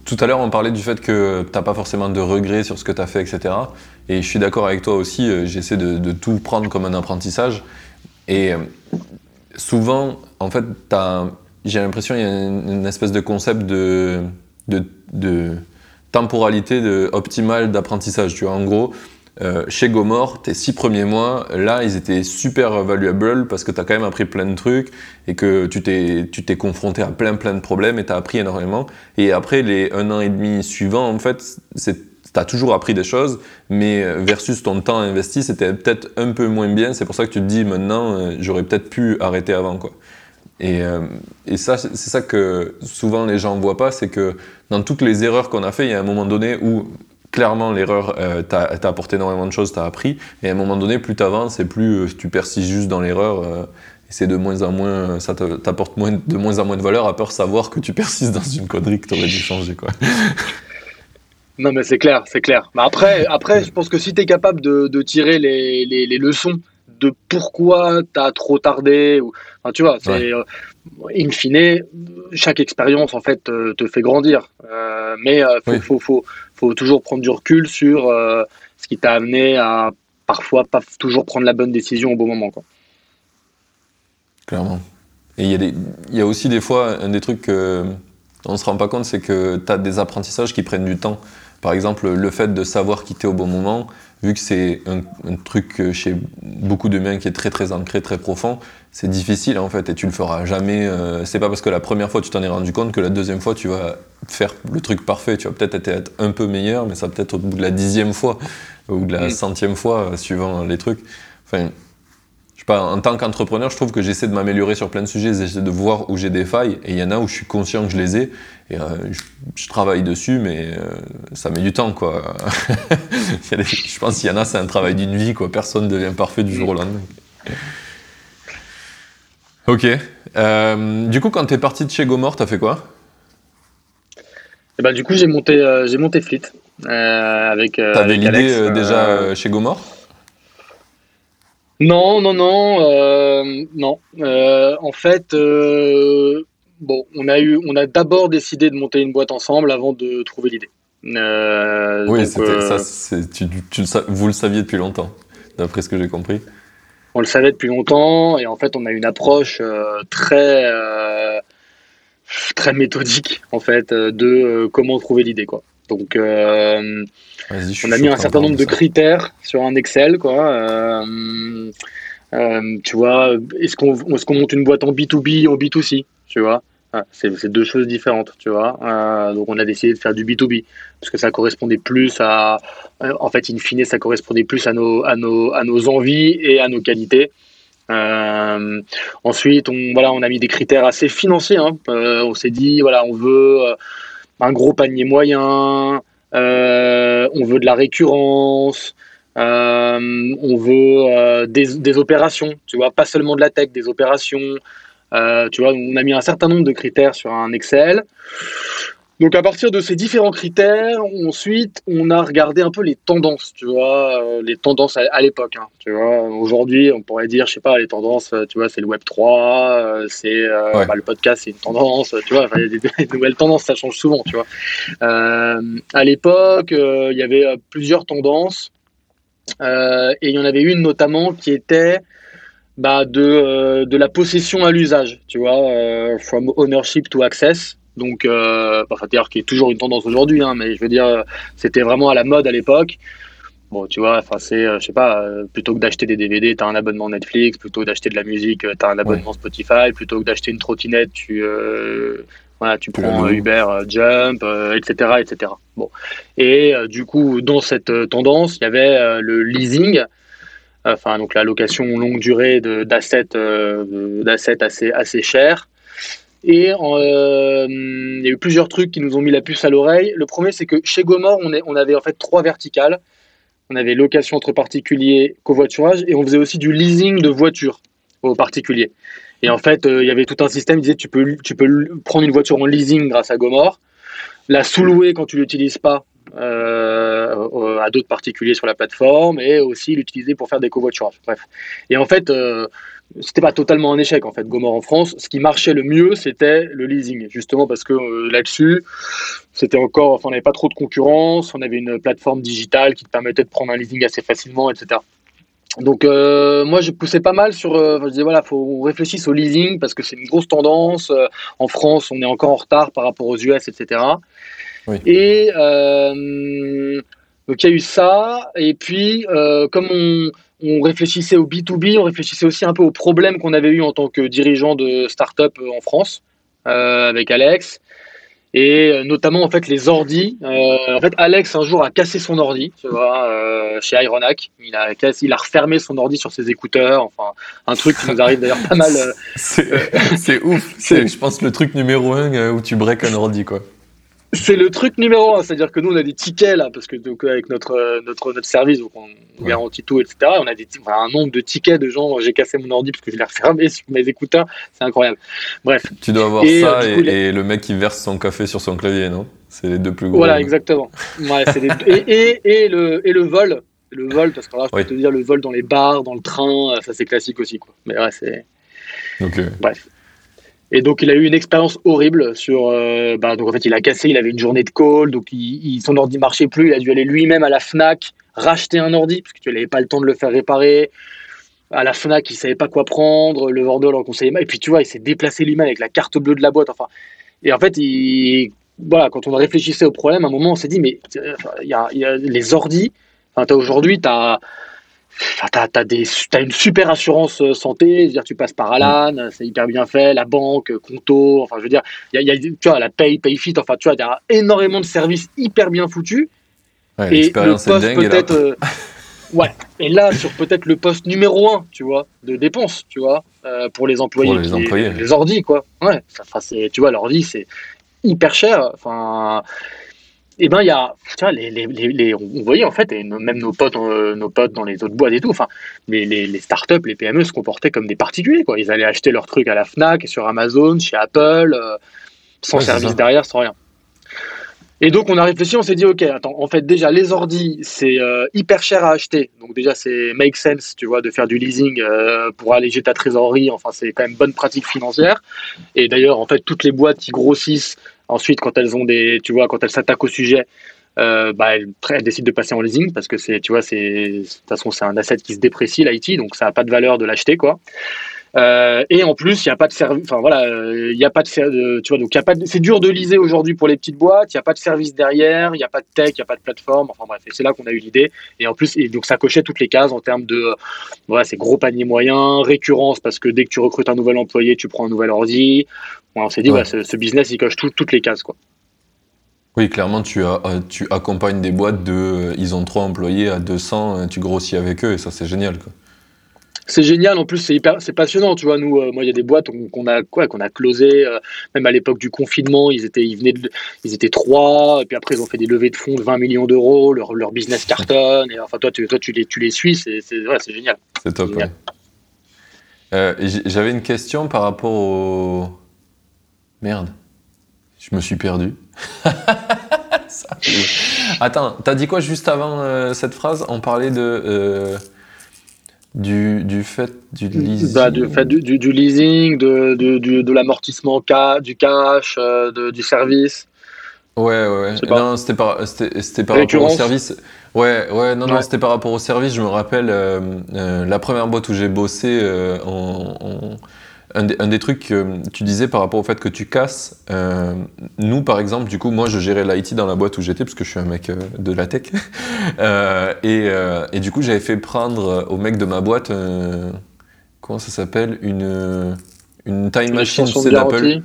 tout à l'heure, on parlait du fait que tu n'as pas forcément de regrets sur ce que tu as fait, etc. Et je suis d'accord avec toi aussi, euh, j'essaie de, tout prendre comme un apprentissage. Et euh, souvent, en fait, j'ai l'impression qu'il y a une, espèce de concept de, temporalité optimale d'apprentissage. En gros, euh, chez Gomor, tes six premiers mois, là, ils étaient super valuable parce que tu as quand même appris plein de trucs et que tu t'es confronté à plein plein de problèmes et tu as appris énormément. Et après, les un an et demi suivants, en fait, c'est tu as toujours appris des choses, mais versus ton temps investi, c'était peut-être un peu moins bien. C'est pour ça que tu te dis maintenant, euh, j'aurais peut-être pu arrêter avant. Quoi. Et, euh, et ça, c'est ça que souvent les gens ne voient pas, c'est que dans toutes les erreurs qu'on a fait, il y a un moment donné où clairement, l'erreur euh, t'a apporté énormément de choses, t'as appris. Et à un moment donné, plus t'avances et plus euh, tu persistes juste dans l'erreur. Euh, c'est de moins en moins, ça t'apporte moins, de moins en moins de valeur à peur de savoir que tu persistes dans une connerie que t'aurais dû changer, quoi. Non, mais c'est clair, c'est clair. Mais après, après, je pense que si tu es capable de, de tirer les, les, les, leçons de pourquoi tu as trop tardé, ou, enfin, tu vois, c'est, in fine, chaque expérience, en fait, te, fait grandir. mais il faut, faut, faut, faut toujours prendre du recul sur euh, ce qui t'a amené à parfois pas toujours prendre la bonne décision au bon moment. Quoi. Clairement. Et il y, y, a aussi des fois, un des trucs qu'on ne se rend pas compte, c'est que tu as des apprentissages qui prennent du temps. Par exemple, le fait de savoir quitter au bon moment, vu que c'est un, truc chez beaucoup de mains qui est très très ancré, très profond, c'est difficile en fait et tu le feras jamais. Euh, c'est pas parce que la première fois tu t'en es rendu compte que la deuxième fois tu vas faire le truc parfait. Tu vas peut-être être un peu meilleur, mais ça peut-être au bout de la dixième fois ou de la centième fois, suivant les trucs. Enfin, sais pas, en tant qu'entrepreneur, je trouve que j'essaie de m'améliorer sur plein de sujets, j'essaie de voir où j'ai des failles, et il y en a où je suis conscient que je les ai, et euh, je, travaille dessus, mais euh, ça met du temps, quoi. je pense qu'il y en a, c'est un travail d'une vie, quoi. Personne ne devient parfait du jour au lendemain. Ok. Euh, du coup, quand tu es parti de chez Gomor, t'as fait quoi? Eh ben, Du coup, j'ai monté, j'ai monté Fleet. avec, T'avais l'idée déjà chez Gomor non, non, non, euh, non. Euh, en fait, euh, bon, on a eu, on a d'abord décidé de monter une boîte ensemble avant de trouver l'idée. oui, c'était ça. Tu, vous le saviez depuis longtemps, d'après ce que j'ai compris. On le savait depuis longtemps, et en fait, on a une approche très, très méthodique, en fait, de comment trouver l'idée, quoi. Donc, euh, on a mis un certain nombre de critères sur un Excel, quoi. Euh, euh, tu vois, est-ce qu'on est monte une boîte en B2B ou en B2C, tu vois? Ah, c'est deux choses différentes, tu vois. donc on a décidé de faire du B2B parce que ça correspondait plus à, en fait, in fine, ça correspondait plus à nos, à nos, à nos envies et à nos qualités. ensuite, on, voilà, on a mis des critères assez financiers. Hein. on s'est dit, voilà, on veut un gros panier moyen, euh, on veut de la récurrence, euh, on veut euh, des, opérations, tu vois, pas seulement de la tech, des opérations. tu vois, on a mis un certain nombre de critères sur un Excel. Donc à partir de ces différents critères, ensuite, on a regardé un peu les tendances, tu vois, euh, les tendances à, l'époque. Hein, tu vois, aujourd'hui, on pourrait dire, je sais pas, les tendances, euh, tu vois, c'est le Web 3, euh, c'est bah, le podcast, c'est une tendance, tu vois, il y a des, nouvelles tendances, ça change souvent, tu vois. à l'époque, il y avait plusieurs tendances, et il y en avait une notamment qui était bah, de, de la possession à l'usage, tu vois, from ownership to access. Donc, euh, enfin, d'ailleurs, qui est toujours une tendance aujourd'hui, hein, mais je veux dire, c'était vraiment à la mode à l'époque. Bon, tu vois, enfin, c'est, euh, je sais pas, euh, plutôt que d'acheter des DVD, tu as un abonnement Netflix, plutôt que d'acheter de la musique, tu as un abonnement Spotify, plutôt que d'acheter une trottinette, tu, voilà, tu prends Uber, Jump, etc., etc. Bon. Et du coup, dans cette tendance, il y avait le leasing, enfin, donc la location longue durée d'assets, d'assets assez, assez chers. Et euh, il y a eu plusieurs trucs qui nous ont mis la puce à l'oreille. Le premier, c'est que chez Gomor, on, avait en fait trois verticales. On avait location entre particuliers, covoiturage, et on faisait aussi du leasing de voitures aux particuliers. Et en fait, euh, il y avait tout un système qui disait tu peux, tu peux prendre une voiture en leasing grâce à Gomor, la sous-louer quand tu l'utilises pas euh, à d'autres particuliers sur la plateforme, et aussi l'utiliser pour faire des covoiturages. Bref. Et en fait, c'était pas totalement un échec en fait, Gomor en France. Ce qui marchait le mieux, c'était le leasing, justement parce que euh, là-dessus, c'était encore, enfin, on n'avait pas trop de concurrence, on avait une plateforme digitale qui te permettait de prendre un leasing assez facilement, etc. Donc euh, moi je poussais pas mal sur, euh, je disais voilà, faut réfléchir au leasing parce que c'est une grosse tendance. en France, on est encore en retard par rapport aux US, etc. Et donc il y a eu ça, et puis comme on, on réfléchissait au B2B, on réfléchissait aussi un peu aux problèmes qu'on avait eu en tant que dirigeant de start-up euh, en France euh, avec Alex. Et euh, notamment en fait les ordis. en fait, Alex un jour a cassé son ordi, tu vois, chez Ironac. Il a cassé, il a refermé son ordi sur ses écouteurs. Enfin, un truc qui nous arrive d'ailleurs pas mal. c'est ouf. C'est, je pense, le truc numéro un où tu breaks un ordi, quoi. C'est le truc numéro un, c'est-à-dire que nous on a des tickets là, parce que donc, avec notre, euh, notre, notre service, donc on garantit tout, etc. On a des, un nombre de tickets de gens, j'ai cassé mon ordi parce que je l'ai refermé sur mes écouteurs, c'est incroyable. Bref. Tu dois avoir ça euh, et, le mec qui verse son café sur son clavier, non? C'est les deux plus gros. Voilà, exactement. et, et, le, et le vol, le vol, parce que là je peux te dire le vol dans les bars, dans le train, ça c'est classique aussi, quoi. Mais ouais, c'est. Bref. Et donc il a eu une expérience horrible sur. Euh, bah, donc en fait il a cassé, il avait une journée de call, donc son ordi marchait plus, il a dû aller lui-même à la Fnac racheter un ordi parce que tu n'avais pas le temps de le faire réparer. À la Fnac il savait pas quoi prendre, le vendeur leur conseillait Et puis tu vois il s'est déplacé lui-même avec la carte bleue de la boîte. Enfin et en fait il voilà quand on réfléchissait au problème, à un moment on s'est dit mais euh, il y, les ordis. Enfin aujourd'hui tu as t'as, as, une super assurance euh, santé, dire, tu passes par Alan, mm. c'est hyper bien fait, la banque, Conto, enfin, je veux dire, il y a, tu vois, la Pay, PayFit, enfin, tu vois, il y a énormément de services hyper bien foutus. et le poste peut-être. Euh, Ouais, et là, sur peut-être le poste numéro un, tu vois, de dépenses, tu vois, euh, pour les employés. Pour les employés. Les ordi, quoi. Ouais, ça, c'est, tu vois, l'ordi, c'est hyper cher. Enfin, eh ben, il y a, tu vois, les, les, les, on voyait en fait, et même nos potes, euh, nos potes dans les autres boîtes et tout, enfin, les, les, startups, les PME se comportaient comme des particuliers, quoi. Ils allaient acheter leurs trucs à la Fnac, sur Amazon, chez Apple, euh, sans service derrière, sans rien. Et donc on a réfléchi, on s'est dit ok, attends, en fait déjà les ordis c'est euh, hyper cher à acheter, donc déjà c'est make sense, tu vois, de faire du leasing pour alléger ta trésorerie. Enfin c'est quand même bonne pratique financière. Et d'ailleurs en fait toutes les boîtes qui grossissent ensuite quand elles ont des, tu vois, quand elles s'attaquent au sujet, euh, bah, elles, décident de passer en leasing parce que c'est, tu vois, c'est de toute façon c'est un asset qui se déprécie l'IT, donc ça n'a pas de valeur de l'acheter quoi. Euh, et en plus, il n'y a pas de service. Enfin voilà, il n'y a pas de, tu vois, donc il y a pas. C'est dur de liser aujourd'hui pour les petites boîtes. Il n'y a pas de service derrière, il n'y a pas de tech, il n'y a pas de plateforme. Enfin bref, c'est là qu'on a eu l'idée. Et en plus, et donc ça cochait toutes les cases en termes de, voilà, c'est gros panier moyen, récurrence parce que dès que tu recrutes un nouvel employé, tu prends un nouvel ordi. on s'est dit, ouais. ce, business, il coche toutes les cases quoi. Oui, clairement, tu, as, tu accompagnes des boîtes de, ils ont trois employés à 200, tu grossis avec eux et ça c'est génial quoi c'est génial. En plus, c'est hyper, c'est passionnant. Tu vois, nous, euh, moi, il y a des boîtes qu'on a quoi, qu'on a closé. Euh, même à l'époque du confinement, ils étaient, ils venaient, ils étaient trois. Et puis après, ils ont fait des levées de fonds de 20 millions d'euros. Leur, leur business cartonne. Et enfin, toi, tu, toi, tu les, tu les suis. C'est, c'est, c'est génial. C'est top. Euh, j'avais une question par rapport au. Merde. Je me suis perdu. Attends, t'as dit quoi juste avant cette phrase? On parlait de du, du, fait du leasing bah, du, fait du, du, leasing, de, de l'amortissement du cash, euh, du service. Ouais, ouais. Non, c'était par, c'était, par rapport au service. Ouais, ouais, non, non, c'était par rapport au service. Je me rappelle euh, euh, la première boîte où j'ai bossé en, un des, trucs que tu disais par rapport au fait que tu casses, euh, nous par exemple, du coup, moi je gérais l'IT dans la boîte où j'étais parce que je suis un mec euh, de la tech. Euh, et, du coup, j'avais fait prendre au mec de ma boîte, comment ça s'appelle Une, une time machine, c'est d'Apple.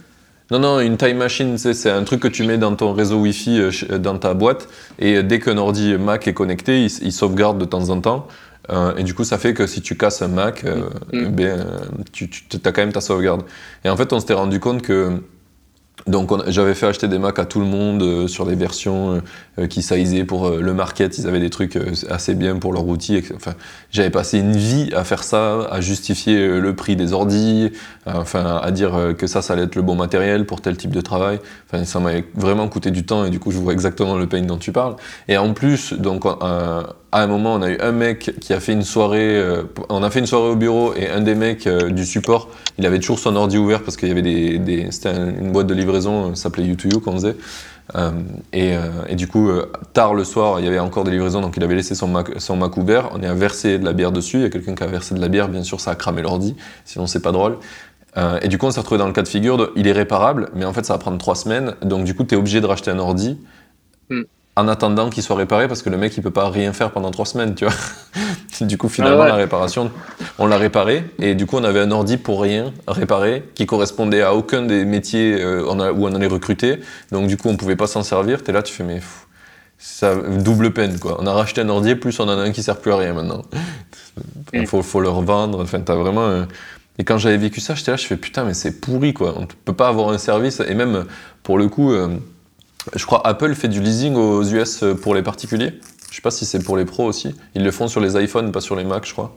Non, non, une time machine, c'est un truc que tu mets dans ton réseau Wi-Fi dans ta boîte et dès qu'un ordi Mac est connecté, il sauvegarde de temps en temps. Euh, et du coup, ça fait que si tu casses un Mac, euh, mm. ben, tu, tu as quand même ta sauvegarde. Et en fait, on s'était rendu compte que donc j'avais fait acheter des Macs à tout le monde euh, sur des versions euh, qui saisaient pour euh, le market, ils avaient des trucs assez bien pour leur outil. Enfin, j'avais passé une vie à faire ça, à justifier le prix des ordis, enfin à dire que ça, ça allait être le bon matériel pour tel type de travail. Enfin, ça m'avait vraiment coûté du temps et du coup, je vois exactement le pain dont tu parles. Et en plus, donc à un moment, on a eu un mec qui a fait une soirée, on a fait une soirée au bureau et un des mecs du support, il avait toujours son ordi ouvert parce qu'il y avait des c'était une boîte de livraison euh, s'appelait U2U qu'on faisait. Euh, et, euh, et, du coup, tard le soir, il y avait encore des livraisons, donc il avait laissé son Mac, son Mac ouvert. On a versé de la bière dessus. Il y a quelqu'un qui a versé de la bière, bien sûr, ça a cramé l'ordi, sinon c'est pas drôle. et du coup, on s'est retrouvé dans le cas de figure de, il est réparable, mais en fait, ça va prendre trois semaines. Donc, du coup, tu es obligé de racheter un ordi. En attendant qu'il soit réparé parce que le mec il peut pas rien faire pendant trois semaines, tu vois. du coup, finalement, ah la réparation, on l'a réparé et du coup, on avait un ordi pour rien réparé qui correspondait à aucun des métiers euh, où on allait recruter. Donc, du coup, on pouvait pas s'en servir. Tu es là, tu fais, mais ça double peine quoi. On a racheté un ordi, plus on en a un qui sert plus à rien maintenant. Il faut, faut, le revendre. Enfin, t'as vraiment. Et quand j'avais vécu ça, j'étais là, je fais putain, mais c'est pourri quoi. On peut pas avoir un service. Et même pour le coup. Euh, je crois Apple fait du leasing aux US pour les particuliers. Je sais pas si c'est pour les pros aussi. Ils le font sur les iPhones, pas sur les Mac, je crois.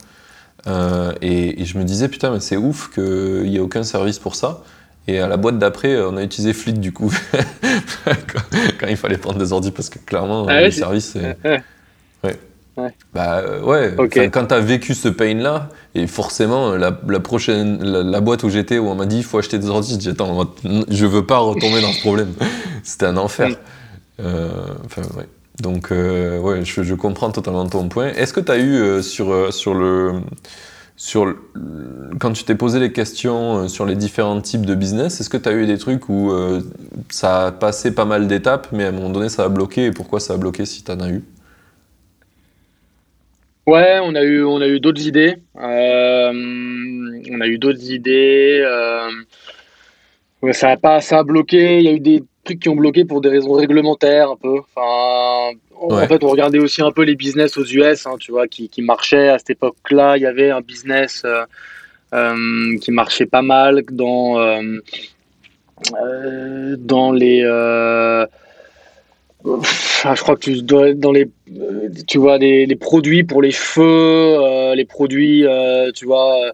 Euh, et, je me disais, putain, mais c'est ouf qu'il n'y ait aucun service pour ça. Et à la boîte d'après, on a utilisé Fleet du coup, quand, il fallait prendre des ordi, parce que clairement, ah le service. Ouais. Ouais. Bah ouais, quand tu as vécu ce pain-là, et forcément, la, prochaine, la, boîte où j'étais, où on m'a dit il faut acheter des ordi, je dis attends, je veux pas retomber dans ce problème. C'était un enfer. Euh, enfin, ouais. Donc, euh, ouais, je, comprends totalement ton point. Est-ce que tu as eu euh, sur, sur le. Sur quand tu t'es posé les questions sur les différents types de business, est-ce que tu as eu des trucs où ça a passé pas mal d'étapes, mais à un moment donné ça a bloqué Et pourquoi ça a bloqué si tu en as eu? Ouais, on a eu, on a eu d'autres idées. Euh, on a eu d'autres idées. Euh, ça a pas, ça a bloqué. Il y a eu des trucs qui ont bloqué pour des raisons réglementaires un peu. Enfin, en fait, on regardait aussi un peu les business aux US, hein, tu vois, qui, qui marchaient à cette époque-là. Il y avait un business qui marchait pas mal dans dans les je crois que tu dois dans les tu vois les, les produits pour les cheveux les produits tu vois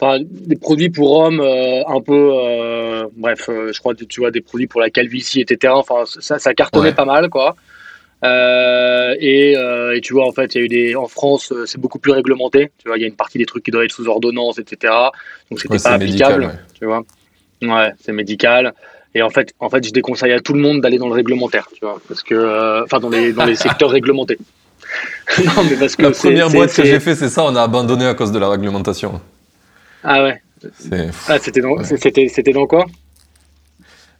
enfin des produits pour hommes euh, un peu euh, bref euh, je crois tu vois des produits pour la calvitie etc enfin ça, ça cartonnait pas mal quoi. Et, et, tu vois en fait il y a eu des en France c'est beaucoup plus réglementé. Tu vois il y a une partie des trucs qui doivent être sous ordonnance etc donc c'était pas applicable tu vois. Ouais c'est médical et en fait, en fait, je déconseille à tout le monde d'aller dans le réglementaire, tu vois, parce que, enfin, dans les, dans les secteurs réglementés. non, mais parce que la première boîte que j'ai fait, c'est ça, on a abandonné à cause de la réglementation. Ah ouais. Ah, c'était dans, quoi?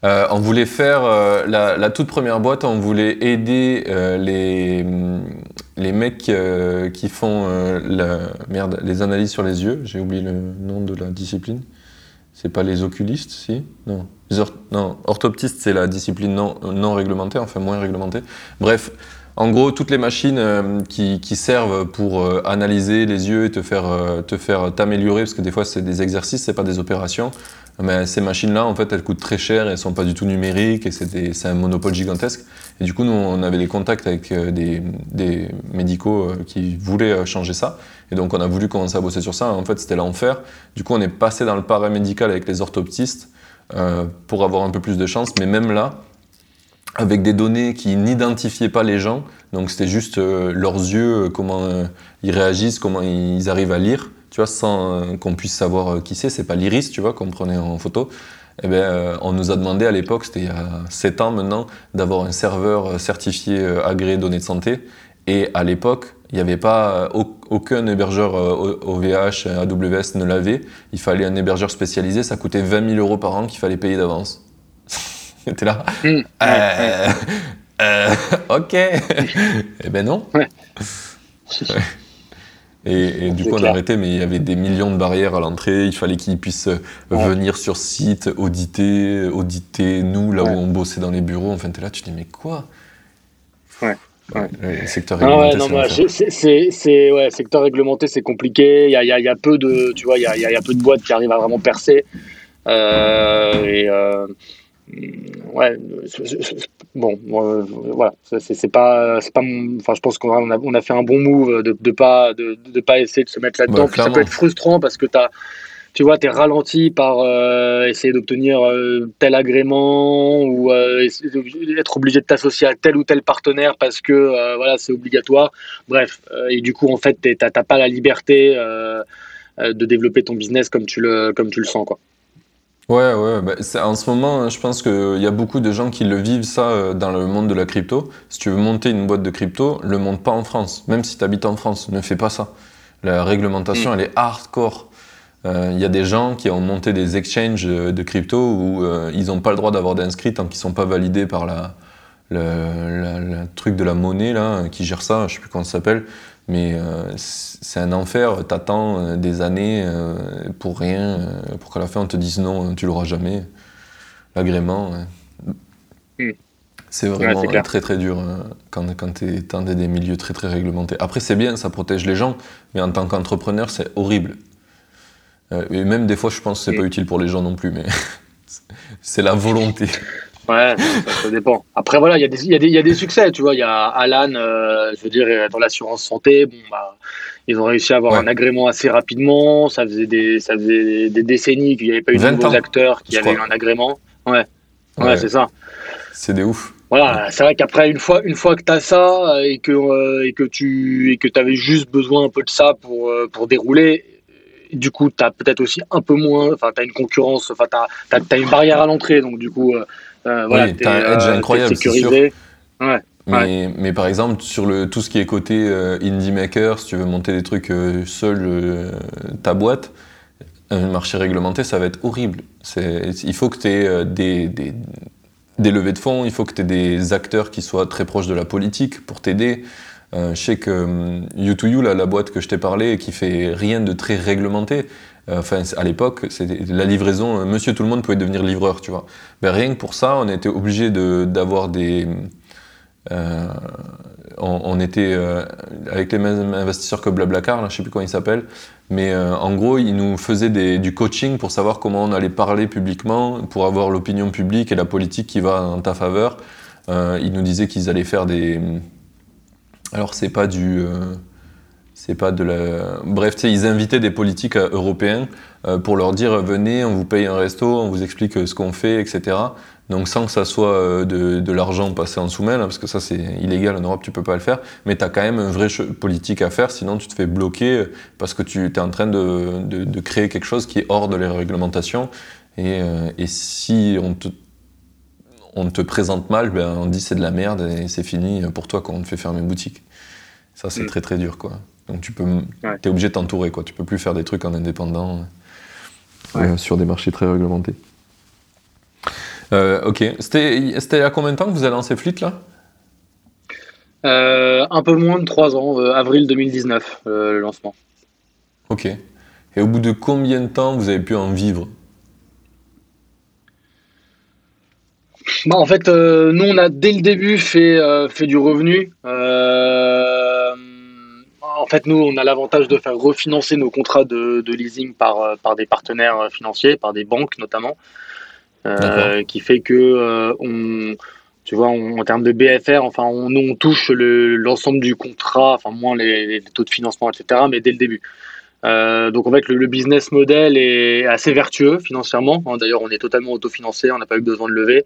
Euh, on voulait faire euh, la, toute première boîte, on voulait aider euh, les, les mecs qui font la, merde, les analyses sur les yeux. J'ai oublié le nom de la discipline. C'est pas les oculistes, si? Non. non, orthoptistes, c'est la discipline non, non réglementée, enfin moins réglementée. Bref, en gros, toutes les machines euh, qui, servent pour euh, analyser les yeux et te faire euh, te faire t'améliorer, parce que des fois c'est des exercices, c'est pas des opérations. Mais ces machines-là, en fait, elles coûtent très cher, elles sont pas du tout numériques et c'est un monopole gigantesque. Et du coup, nous, on avait des contacts avec des, des médicaux qui voulaient changer ça. Et donc, on a voulu commencer à bosser sur ça. En fait, c'était l'enfer. Du coup, on est passé dans le paramédical avec les orthoptistes pour avoir un peu plus de chance. Mais même là, avec des données qui n'identifiaient pas les gens. Donc c'était juste euh, leurs yeux, euh, comment euh, ils réagissent, comment ils arrivent à lire, tu vois, sans qu'on puisse savoir qui c'est. C'est pas l'iris, tu vois, qu'on prenait en photo. Eh bien, on nous a demandé à l'époque, c'était il y a 7 ans maintenant, d'avoir un serveur certifié agréé données de santé. Et à l'époque, il n'y avait pas aucun hébergeur OVH, AWS ne l'avait. Il fallait un hébergeur spécialisé. Ça coûtait 20 000 euros par an qu'il fallait payer d'avance. T'es là mm. euh, euh, Ok Eh ben non Et, du coup, on a arrêté, mais il y avait des millions de barrières à l'entrée. Il fallait qu'ils puissent euh, venir sur site, auditer, auditer nous, là où on bossait dans les bureaux. Enfin, t'es là, tu te dis, mais quoi? Ouais. Le secteur réglementé, c'est ouais, secteur réglementé, c'est compliqué. Il y a, y a, peu de, tu vois, il y a, y a, peu de boîtes qui arrivent à vraiment percer. et ouais, bon, voilà, c'est pas, c'est pas, enfin, je pense qu'on a, on a fait un bon move de, de pas, de, de pas essayer de se mettre là-dedans. Ça peut être frustrant parce que tu as, tu vois, tu es ralenti par euh, essayer d'obtenir euh, tel agrément ou euh, être obligé de t'associer à tel ou tel partenaire parce que voilà, c'est obligatoire. Bref, et du coup, en fait, tu n'as pas la liberté de développer ton business comme tu le, comme tu le sens, quoi. Ouais, ouais, bah, en ce moment, je pense qu'il y a beaucoup de gens qui le vivent ça euh, dans le monde de la crypto. Si tu veux monter une boîte de crypto, le monte pas en France. Même si tu habites en France, ne fais pas ça. La réglementation, mm. elle est hardcore. Euh, il y a des gens qui ont monté des exchanges de crypto où euh, ils n'ont pas le droit d'avoir d'inscrits tant qu'ils ne sont pas validés par la, le, truc de la monnaie là, qui gère ça, je sais plus comment ça s'appelle. Mais euh, c'est un enfer, t'attends euh, des années euh, pour rien, pour qu'à la fin on te dise non, tu l'auras jamais. L'agrément, hmm. c'est vraiment très très dur quand, quand tu es dans des milieux très très réglementés. Après c'est bien, ça protège les gens, mais en tant qu'entrepreneur c'est horrible. et même des fois je pense que c'est pas utile pour les gens non plus, mais c'est la volonté. Ouais, ça, dépend. Après, voilà, il y, y, y, a des succès, tu vois. Il y a Alan, euh, je veux dire, dans l'assurance santé, bon, bah, ils ont réussi à avoir un agrément assez rapidement. Ça faisait des, ça faisait des décennies qu'il n'y avait pas eu de nouveaux acteurs qui avaient eu un agrément. Ouais, ouais, c'est ça. C'est des ouf. Voilà, c'est vrai qu'après, une fois, une fois que tu as ça et que, euh, et que tu et que avais juste besoin un peu de ça pour, euh, pour dérouler, du coup, tu as peut-être aussi un peu moins, enfin, tu as une concurrence, enfin, tu as, as, une barrière à l'entrée, donc du coup, euh, voilà, oui, t'as un edge euh, incroyable, sécurisé. Ouais. Mais, mais, par exemple, sur le, tout ce qui est côté euh, indie maker, si tu veux monter des trucs seul, ta boîte, un marché réglementé, ça va être horrible. Il faut que tu aies des, des, des, levées de fonds, il faut que tu aies des acteurs qui soient très proches de la politique pour t'aider. je sais que U2U, la boîte que je t'ai parlé, qui fait rien de très réglementé, euh, enfin, à l'époque, la livraison, euh, monsieur tout le monde pouvait devenir livreur, tu vois. Ben, rien que pour ça, on été obligé d'avoir des, on, était avec les mêmes investisseurs que Blablacar, là, je sais plus comment il s'appelle, mais en gros, ils nous faisaient du coaching pour savoir comment on allait parler publiquement, pour avoir l'opinion publique et la politique qui va en ta faveur. ils nous disaient qu'ils allaient faire des. Alors, c'est pas du c'est pas de la. Bref, ils invitaient des politiques euh, européens euh, pour leur dire venez, on vous paye un resto, on vous explique euh, ce qu'on fait, etc. Donc sans que ça soit de, l'argent passé en sous-main, parce que ça c'est illégal en Europe, tu peux pas le faire, mais tu as quand même une vraie politique à faire, sinon tu te fais bloquer parce que tu es en train de, créer quelque chose qui est hors de les réglementations. Et, si on te, on te présente mal, ben, on dit c'est de la merde et c'est fini pour toi quand on te fait fermer une boutique. Ça c'est mm. très très dur quoi. Donc tu peux, es obligé de t'entourer, quoi. Tu peux plus faire des trucs en indépendant euh, sur des marchés très réglementés. Euh, ok. C'était à combien de temps que vous avez lancé Fleet là? Euh, Un peu moins de 3 ans, avril 2019, le lancement. Ok. Et au bout de combien de temps vous avez pu en vivre? Bah, En fait, nous, on a dès le début fait, fait du revenu en fait, nous, on a l'avantage de faire refinancer nos contrats de, leasing par, euh, par des partenaires financiers, par des banques notamment, euh, qui fait que euh, on, tu vois, en termes de BFR, enfin, on, on touche l'ensemble du contrat, enfin moins les, taux de financement, etc., mais dès le début. donc en fait, le, business model est assez vertueux financièrement. Hein. D'ailleurs, on est totalement autofinancé, on n'a pas eu besoin de lever.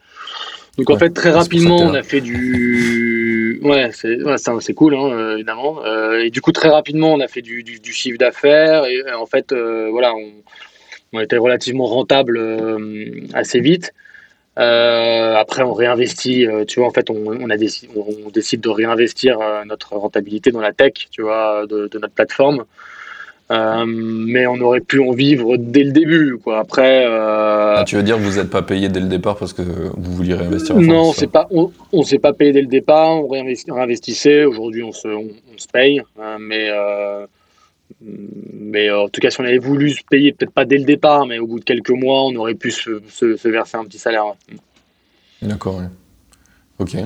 Donc en fait, très rapidement, on a fait du. Ouais, c'est ouais, cool, hein, euh, évidemment. Euh, et du coup, très rapidement, on a fait du, du, chiffre d'affaires. Et, en fait, euh, voilà, on, on, était relativement rentable assez vite. après, on réinvestit. tu vois, en fait, on, on a décidé, on, décide de réinvestir notre rentabilité dans la tech, tu vois, de, de notre plateforme. Euh, mais on aurait pu en vivre dès le début. Quoi. Après, euh, ah, tu veux dire que vous n'êtes pas payé dès le départ parce que vous vouliez réinvestir en Non, c'est pas, on ne s'est pas payé dès le départ, on réinvestissait. Aujourd'hui, on se, on, se paye. Hein, mais, euh, mais en tout cas, si on avait voulu se payer, peut-être pas dès le départ, mais au bout de quelques mois, on aurait pu se, se, verser un petit salaire. D'accord, ok.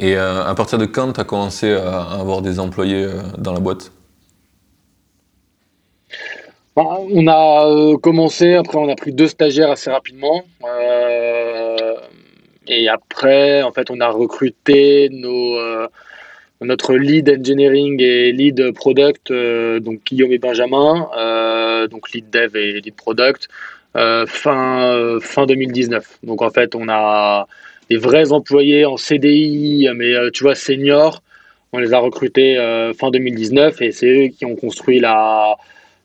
Et à partir de quand tu as commencé à avoir des employés dans la boîte? Bah, on a euh, commencé, après on a pris deux stagiaires assez rapidement. Euh, et après, en fait, on a recruté nos, euh, notre lead engineering et lead product, donc Guillaume et Benjamin, donc lead dev et lead product, fin, fin 2019. Donc en fait, on a des vrais employés en CDI, mais tu vois, seniors. On les a recrutés fin 2019 et c'est eux qui ont construit la,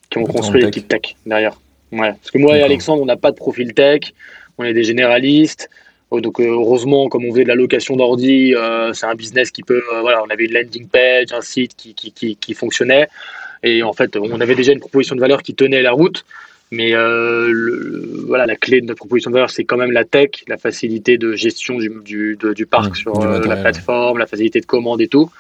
qui ont construit l'équipe tech derrière. Ouais. Parce que moi et Alexandre, on n'a pas de profil tech, on est des généralistes. Oh, donc euh, heureusement, comme on faisait de la location d'ordi, euh, c'est un business qui peut, euh, voilà, on avait une landing page, un site qui, qui, qui, qui, fonctionnait, et en fait, on avait déjà une proposition de valeur qui tenait la route. Mais euh, le, voilà, la clé de notre proposition de valeur, c'est quand même la tech, la facilité de gestion du, du, du parc sur euh, la plateforme, la facilité de commande et tout.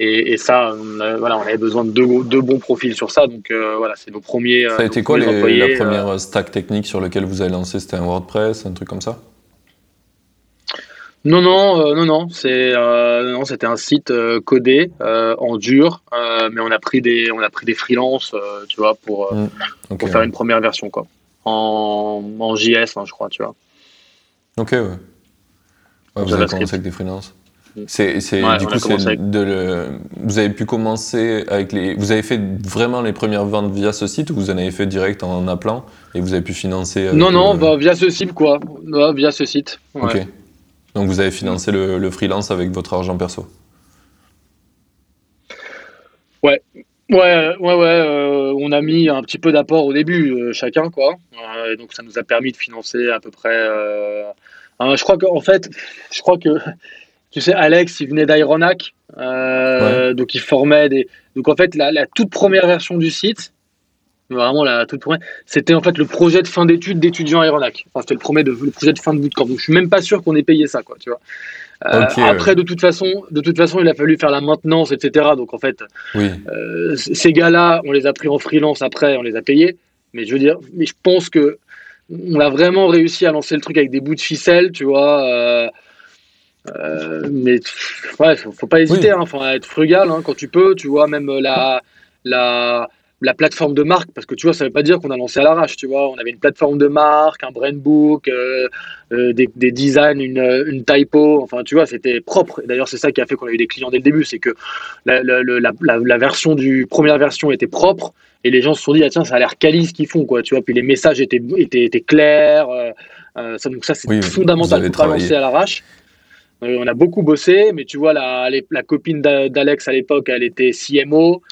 Et, et ça, on, voilà, on avait besoin de deux, deux, bons profils sur ça. Donc euh, voilà, c'est nos premiers. Ça a été quoi les, la première stack technique sur laquelle vous avez lancé? C'était un WordPress, un truc comme ça? Non, non, euh, non, non, c'est euh, non, c'était un site euh, codé en dur, mais on a pris des, on a pris des freelances, tu vois, pour, mm. pour faire une première version, quoi, en, en JS, hein, je crois, tu vois. Ok, ouais. vous avez commencé avec des freelances. Mm. C'est, c'est du coup, c'est de le... vous avez pu commencer avec les, vous avez fait vraiment les premières ventes via ce site ou vous en avez fait direct en appelant et vous avez pu financer. Non, non, bah, via ce site, quoi, via ce site. Ok. Donc vous avez financé le, freelance avec votre argent perso Ouais, ouais, ouais, ouais. Euh, on a mis un petit peu d'apport au début, euh, chacun, quoi. Euh, donc ça nous a permis de financer à peu près. je crois qu'en fait, je crois que tu sais, Alex, il venait d'Ironac, donc il formait des. Donc en fait, la, toute première version du site, vraiment la toute première, c'était en fait le projet de fin d'études d'étudiants aéronac. Enfin, c'était le, premier de, le projet de fin de bootcamp. Donc, je suis même pas sûr qu'on ait payé ça, quoi, tu vois. Euh, après, de toute façon, de toute façon, il a fallu faire la maintenance, etc. Donc, en fait, euh, ces gars-là, on les a pris en freelance après, on les a payés. Mais je veux dire, mais je pense que on a vraiment réussi à lancer le truc avec des bouts de ficelle, tu vois. Euh, mais ouais, faut, faut pas hésiter, il hein, faut être frugal hein, quand tu peux, tu vois, même la, la, la plateforme de marque, parce que tu vois, ça veut pas dire qu'on a lancé à l'arrache, tu vois. On avait une plateforme de marque, un brand book, euh, euh, des, des, designs, une, une, typo, enfin, tu vois, c'était propre. D'ailleurs, c'est ça qui a fait qu'on a eu des clients dès le début, c'est que la, la, la, la, version du première version était propre et les gens se sont dit, ah, tiens, ça a l'air quali ce qu'ils font, quoi, tu vois. Puis les messages étaient, étaient, étaient clairs. Euh, ça, donc ça, c'est fondamental pour pas lancer à l'arrache. on a beaucoup bossé, mais tu vois, la, la copine d'Alex à l'époque, elle était CMO.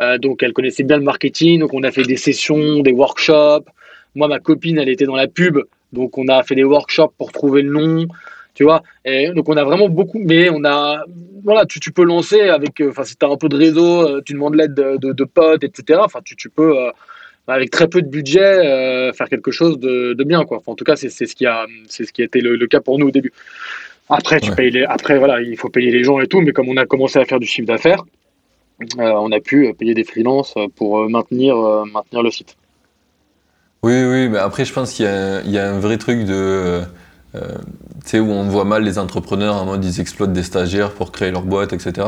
Euh, donc elle connaissait bien le marketing, donc on a fait des sessions, des workshops. Moi, ma copine, elle était dans la pub, donc on a fait des workshops pour trouver le nom, tu vois. Et donc on a vraiment beaucoup, mais on a, voilà, tu, tu peux lancer avec, euh, enfin si tu as un peu de réseau, euh, tu demandes l'aide de, de, potes, etc. Enfin tu, tu peux, avec très peu de budget, faire quelque chose de, de bien, quoi. Enfin, en tout cas, c'est ce qui a, c'est ce qui a été le, cas pour nous au début. Après, tu payes les, après voilà, il faut payer les gens et tout, mais comme on a commencé à faire du chiffre d'affaires, on a pu payer des freelances pour euh, maintenir, euh, maintenir le site. Oui, oui, mais après, je pense qu'il y, y, a un vrai truc de. tu sais, où on voit mal les entrepreneurs en mode ils exploitent des stagiaires pour créer leur boîte, etc.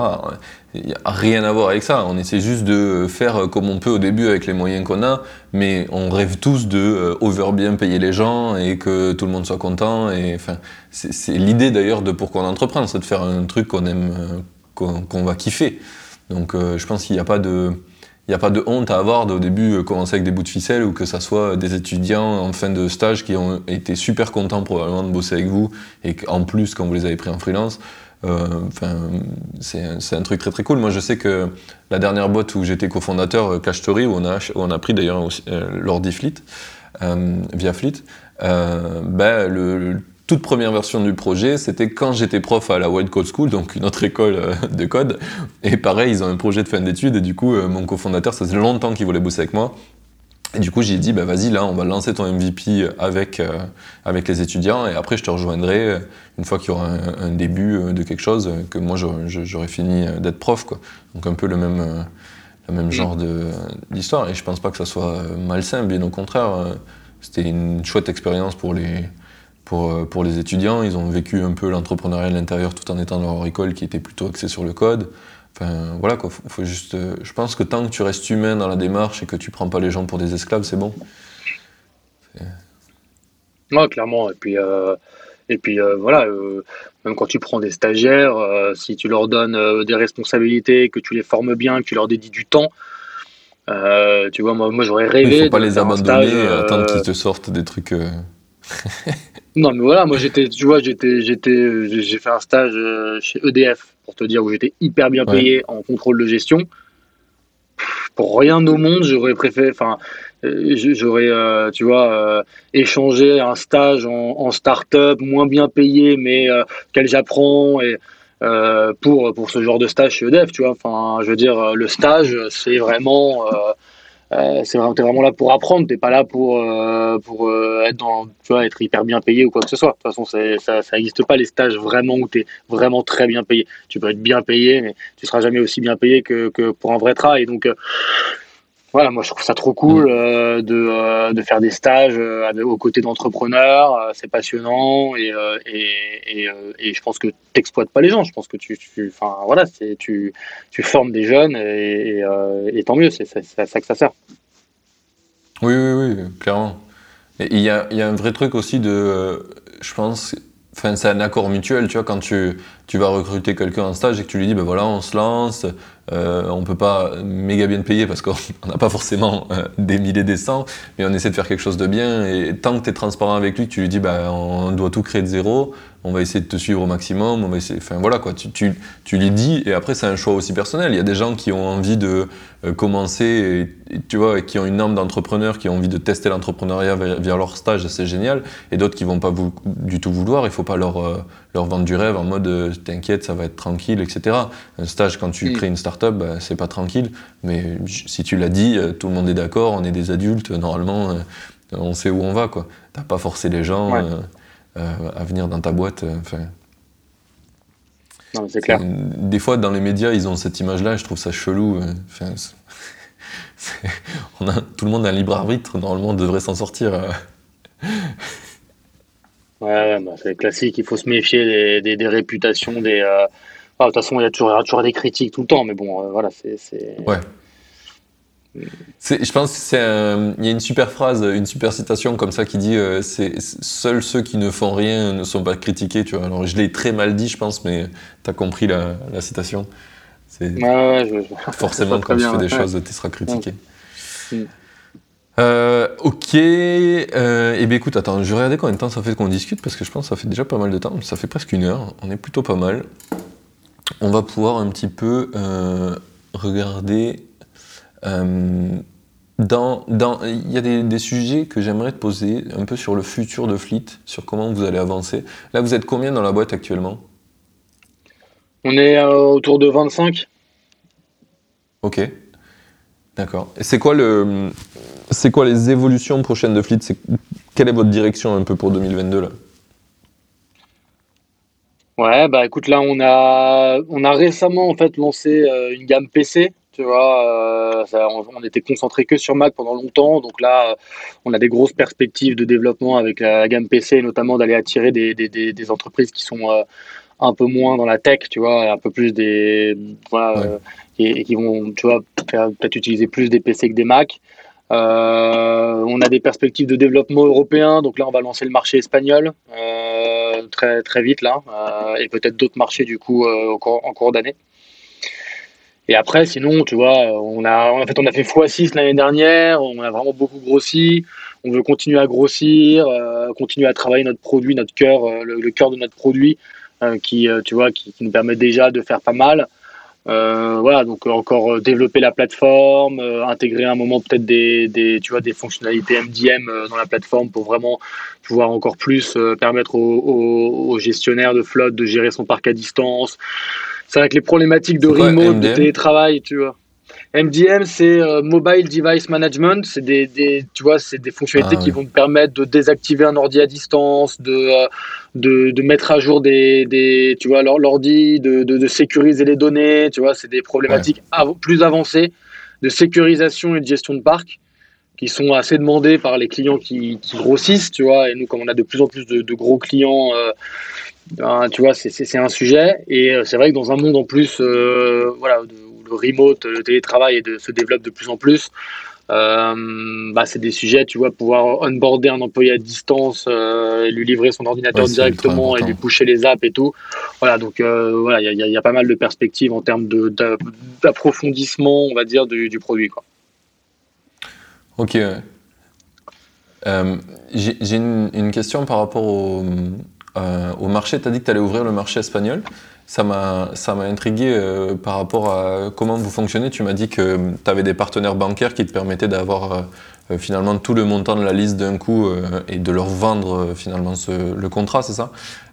Il n'y a rien à voir avec ça. On essaie juste de faire comme on peut au début avec les moyens qu'on a, mais on rêve tous de over bien payer les gens et que tout le monde soit content. Et enfin, c'est l'idée d'ailleurs de pourquoi on entreprend, c'est de faire un truc qu'on aime, qu'on va kiffer. Donc euh, je pense qu'il n'y a pas de... De honte à avoir au début euh, commencer avec des bouts de ficelle ou que ça soit des étudiants en fin de stage qui ont été super contents probablement de bosser avec vous et qu'en plus quand vous les avez pris en freelance, euh, c'est un truc très très cool. Moi je sais que la dernière boîte où j'étais cofondateur, Cash Story, où on a, on a pris d'ailleurs l'ordi Fleet, via Fleet, ben, le, toute première version du projet, c'était quand j'étais prof à la White Code School, donc une autre école euh, de code. Et pareil, ils ont un projet de fin d'études, et du coup, euh, mon cofondateur, ça faisait longtemps qu'il voulait bosser avec moi. Et du coup, j'ai dit, bah, vas-y, là, on va lancer ton MVP avec, euh, avec les étudiants, et après, je te rejoindrai une fois qu'il y aura un, début de quelque chose, que moi, j'aurais fini d'être prof. Quoi. Donc, un peu le même, le même genre d'histoire. Et je pense pas que ça soit malsain, bien au contraire. C'était une chouette expérience pour les, pour, euh, pour les étudiants. Ils ont vécu un peu l'entrepreneuriat à l'intérieur tout en étant dans leur école qui était plutôt axée sur le code. Enfin, voilà quoi, faut, juste. Euh, je pense que tant que tu restes humain dans la démarche et que tu prends pas les gens pour des esclaves, c'est bon. Ouais, clairement. Et puis, euh, et puis voilà, même quand tu prends des stagiaires, si tu leur donnes des responsabilités, que tu les formes bien, que tu leur dédies du temps, tu vois, moi, moi j'aurais rêvé. Il faut pas les abandonner et attendre qu'ils te sortent des trucs. Non, mais voilà, moi j'étais, tu vois, j'étais, j'étais, j'ai fait un stage euh, chez EDF pour te dire où j'étais hyper bien payé en contrôle de gestion. Pour rien au monde, j'aurais préféré, enfin, euh, j'aurais, euh, tu vois, échangé un stage en, start-up moins bien payé, mais quel j'apprends et pour pour ce genre de stage chez EDF, tu vois. Enfin, je veux dire, le stage, c'est vraiment euh, c'est vraiment, vraiment là pour apprendre, t'es pas là pour, euh, pour euh, être, dans, tu vois, être hyper bien payé ou quoi que ce soit. De toute façon, ça n'existe pas les stages vraiment où tu es vraiment très bien payé. Tu peux être bien payé, mais tu seras jamais aussi bien payé que, que pour un vrai travail. Donc, voilà, moi je trouve ça trop cool mm. euh, de, euh, de, faire des stages euh, aux côtés d'entrepreneurs, c'est passionnant et, et, et, je pense que tu n'exploites pas les gens, je pense que tu, enfin, voilà, tu, tu formes des jeunes et, tant mieux, c'est à ça que ça sert. Oui, oui, oui, clairement. Il y a, y a, un vrai truc aussi de, je pense, enfin, c'est un accord mutuel, tu vois, quand tu, tu vas recruter quelqu'un en stage et que tu lui dis, ben voilà, on se lance, euh, on peut pas méga bien payer parce qu'on n'a pas forcément euh, des milliers des cents, mais on essaie de faire quelque chose de bien. Et tant que tu es transparent avec lui, tu lui dis bah, on doit tout créer de zéro, on va essayer de te suivre au maximum, on va essayer, enfin voilà quoi, tu, tu, tu lui dis, et après c'est un choix aussi personnel. Il y a des gens qui ont envie de euh, commencer, et, tu vois, qui ont une âme d'entrepreneur, qui ont envie de tester l'entrepreneuriat via, leur stage, c'est génial, et d'autres qui vont pas du tout vouloir, il faut pas leur, euh, leur vendre du rêve en mode euh, t'inquiète, ça va être tranquille, etc. Un stage, quand tu crées une start-up, bah, c'est pas tranquille, mais si tu l'as dit, tout le monde est d'accord, on est des adultes, normalement, on sait où on va, quoi. T'as pas forcé les gens. Euh, à venir dans ta boîte. Euh, enfin, c'est clair. Des fois, dans les médias, ils ont cette image-là, je trouve ça chelou. Euh, enfin, on a, tout le monde a un libre arbitre, normalement, on devrait s'en sortir. Ouais, bah, c'est classique, il faut se méfier des, des, réputations, des... Euh, de toute façon, il y, a toujours, toujours des critiques tout le temps, mais bon, euh, voilà, c'est... Ouais. Je pense qu'il y a une super phrase, une super citation comme ça qui dit euh, c'est seuls ceux qui ne font rien ne sont pas critiqués. Tu vois. Alors je l'ai très mal dit, je pense, mais tu as compris la, la citation. Ouais, ouais, je, Forcément, quand tu fais des choses, tu seras critiqué. Euh, ok. Euh, et eh bien écoute, attends, je vais regarder combien de temps ça fait qu'on discute parce que je pense que ça fait déjà pas mal de temps. Ça fait presque une heure. On est plutôt pas mal. On va pouvoir un petit peu euh, regarder. Euh, dans, dans, il y a des, des sujets que j'aimerais te poser un peu sur le futur de Fleet, sur comment vous allez avancer. Là, vous êtes combien dans la boîte actuellement? On est autour de 25. Ok. D'accord. Et c'est quoi le, c'est quoi les évolutions prochaines de Fleet? Quelle est votre direction un peu pour 2022 là? Ouais, bah écoute, là on a, on a récemment en fait lancé euh, une gamme PC. Tu vois, euh, on, était concentré que sur Mac pendant longtemps, donc là on a des grosses perspectives de développement avec la gamme PC, notamment d'aller attirer des, des, des, entreprises qui sont euh, un peu moins dans la tech, tu vois, un peu plus des, voilà, et, qui vont, tu vois, peut-être utiliser plus des PC que des Mac. Euh, on a des perspectives de développement européen, donc là on va lancer le marché espagnol euh, très très vite là, euh, et peut-être d'autres marchés du coup en cours d'année. Et après, sinon, tu vois, on a en fait on a fait x6 l'année dernière, on a vraiment beaucoup grossi. On veut continuer à grossir, continuer à travailler notre produit, notre cœur, le, cœur de notre produit, qui tu vois, qui, qui, nous permet déjà de faire pas mal. Euh, voilà, donc encore euh, développer la plateforme, euh, intégrer un moment peut-être des, des, tu vois, des fonctionnalités MDM dans la plateforme pour vraiment pouvoir encore plus permettre aux, aux, gestionnaires de flotte de gérer son parc à distance. C'est avec les problématiques de remote, de télétravail, tu vois. MDM, c'est euh, Mobile Device Management. C'est des, des, tu vois, c'est des fonctionnalités ah qui vont te permettre de désactiver un ordi à distance, de, euh, de, de, mettre à jour des, des tu vois, l'ordi, de, de, de, sécuriser les données. Tu vois, c'est des problématiques plus avancées de sécurisation et de gestion de parc qui sont assez demandées par les clients qui, qui, grossissent, tu vois. Et nous, comme on a de plus en plus de, gros clients, euh, ben, tu vois, c'est un sujet. Et c'est vrai que dans un monde en plus, voilà, de, le remote, le télétravail de, se développe de plus en plus. Euh, bah, c'est des sujets, tu vois, pouvoir onboarder un employé à distance euh, et lui livrer son ordinateur directement et lui pusher les apps et tout. Voilà, donc euh, voilà, il y, a pas mal de perspectives en termes d'approfondissement, on va dire, du, produit. Quoi. Ok. J'ai une, une, question par rapport au, au marché. Tu as dit que tu allais ouvrir le marché espagnol ça m'a ça m'a intrigué euh, par rapport à comment vous fonctionnez. Tu m'as dit que tu avais des partenaires bancaires qui te permettaient d'avoir euh, euh, finalement tout le montant de la liste d'un coup et de leur vendre finalement le contrat, c'est ça?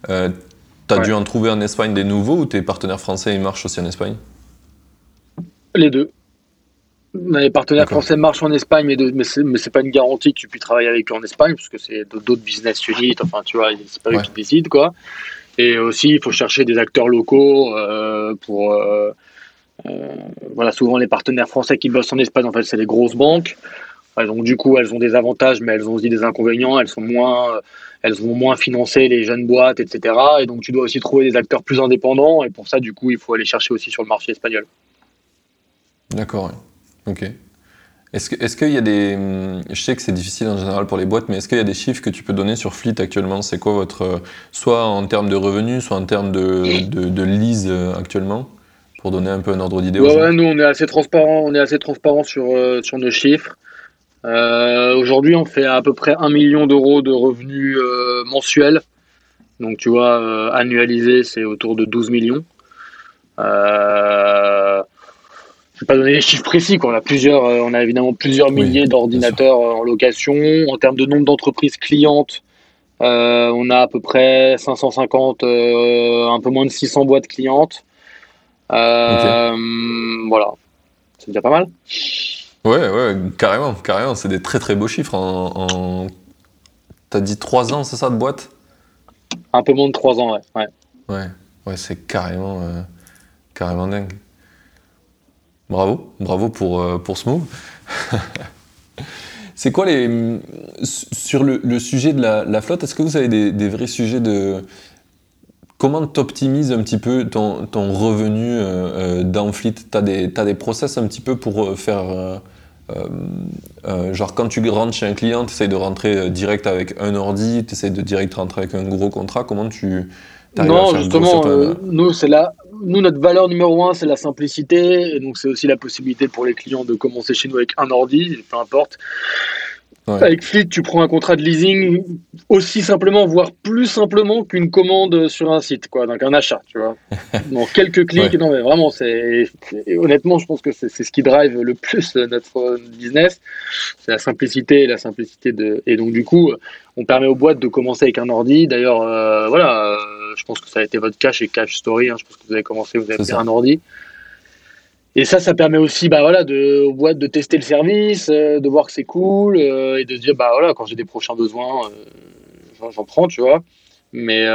Tu as dû en trouver en Espagne des nouveaux ou tes partenaires français ils marchent aussi en Espagne? Les deux. Les partenaires français marchent en Espagne, mais, mais c'est pas une garantie que tu puisses travailler avec eux en Espagne, parce que c'est d'autres business units, enfin tu vois, c'est pas eux qui décident quoi. Et aussi, il faut chercher des acteurs locaux euh, pour. Euh, euh, voilà, souvent les partenaires français qui bossent en Espagne, en fait, c'est les grosses banques. Donc du coup, elles ont des avantages, mais elles ont aussi des inconvénients. Elles sont moins, elles vont moins financer les jeunes boîtes, etc. Et donc tu dois aussi trouver des acteurs plus indépendants. Et pour ça, du coup, il faut aller chercher aussi sur le marché espagnol. D'accord. Ok. Est-ce qu'il y a des. Je sais que c'est difficile en général pour les boîtes, mais est-ce qu'il y a des chiffres que tu peux donner sur Fleet actuellement? C'est quoi votre. Soit en termes de revenus, soit en termes de, de, de lease euh, actuellement? Pour donner un peu un ordre d'idée ouais, nous, on est assez transparent, on est assez transparent sur, euh, sur nos chiffres. Euh, Aujourd'hui, on fait à peu près 1 million d'euros de revenus euh, mensuels. Donc, tu vois, annualisé, c'est autour de 12 millions. Euh, vais pas donner les chiffres précis. On a plusieurs, euh, on a évidemment plusieurs milliers d'ordinateurs euh, en location. En termes de nombre d'entreprises clientes, euh, on a à peu près 550, un peu moins de 600 boîtes clientes. Voilà, c'est déjà pas mal. Ouais, ouais, carrément, carrément. C'est des très très beaux chiffres. En, T'as dit 3 ans, c'est ça, de boîte? Un peu moins de 3 ans, ouais. Ouais, ouais, c'est carrément, carrément dingue. Bravo, bravo pour, euh, pour ce move. C'est quoi les. Sur le, sujet de la, flotte, est-ce que vous avez des, vrais sujets de. Comment tu optimises un petit peu ton, ton revenu euh, euh dans Fleet? Tu as, as, des process un petit peu pour euh, faire. Euh, genre quand tu rentres chez un client, tu de rentrer direct avec un ordi, tu de direct rentrer avec un gros contrat. Comment tu. Non, justement, nous, c'est là nous, notre valeur numéro un, c'est la simplicité. Et donc, c'est aussi la possibilité pour les clients de commencer chez nous avec un ordi, peu importe. Avec Fleet, tu prends un contrat de leasing aussi simplement, voire plus simplement qu'une commande sur un site, quoi, donc un achat, tu vois. En quelques clics, non mais vraiment, c'est honnêtement, je pense que c'est ce qui drive le plus notre business, c'est la simplicité, la simplicité de et donc du coup, on permet aux boîtes de commencer avec un ordi. D'ailleurs, euh, voilà, je pense que ça a été votre cas chez Cash Story. Hein, je pense que vous avez commencé, vous avez fait un ordi. Et ça, ça permet aussi bah, voilà, de, aux boîtes de tester le service, euh, de voir que c'est cool euh, et de se dire, bah voilà, quand j'ai des prochains besoins, euh, j'en prends, tu vois. Mais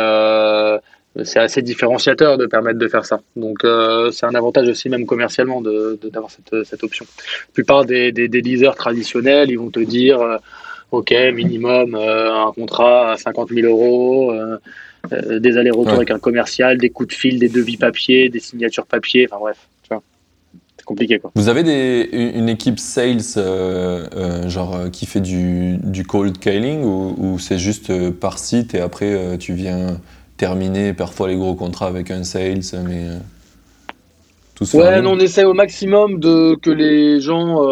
c'est assez différenciateur de permettre de faire ça. Donc c'est un avantage aussi même commercialement d'avoir de, cette, cette, option. La plupart des, des, des, leasers traditionnels, ils vont te dire, OK, minimum un contrat à 50 000 euros. Des allers-retours avec un commercial, des coups de fil, des devis papier, des signatures papier, enfin bref compliqué. Quoi. Vous avez des, une équipe sales euh, euh, genre euh, qui fait du, du cold calling ou, c'est juste par site et après tu viens terminer parfois les gros contrats avec un sales mais tout ça Ouais, on essaie au maximum de que les gens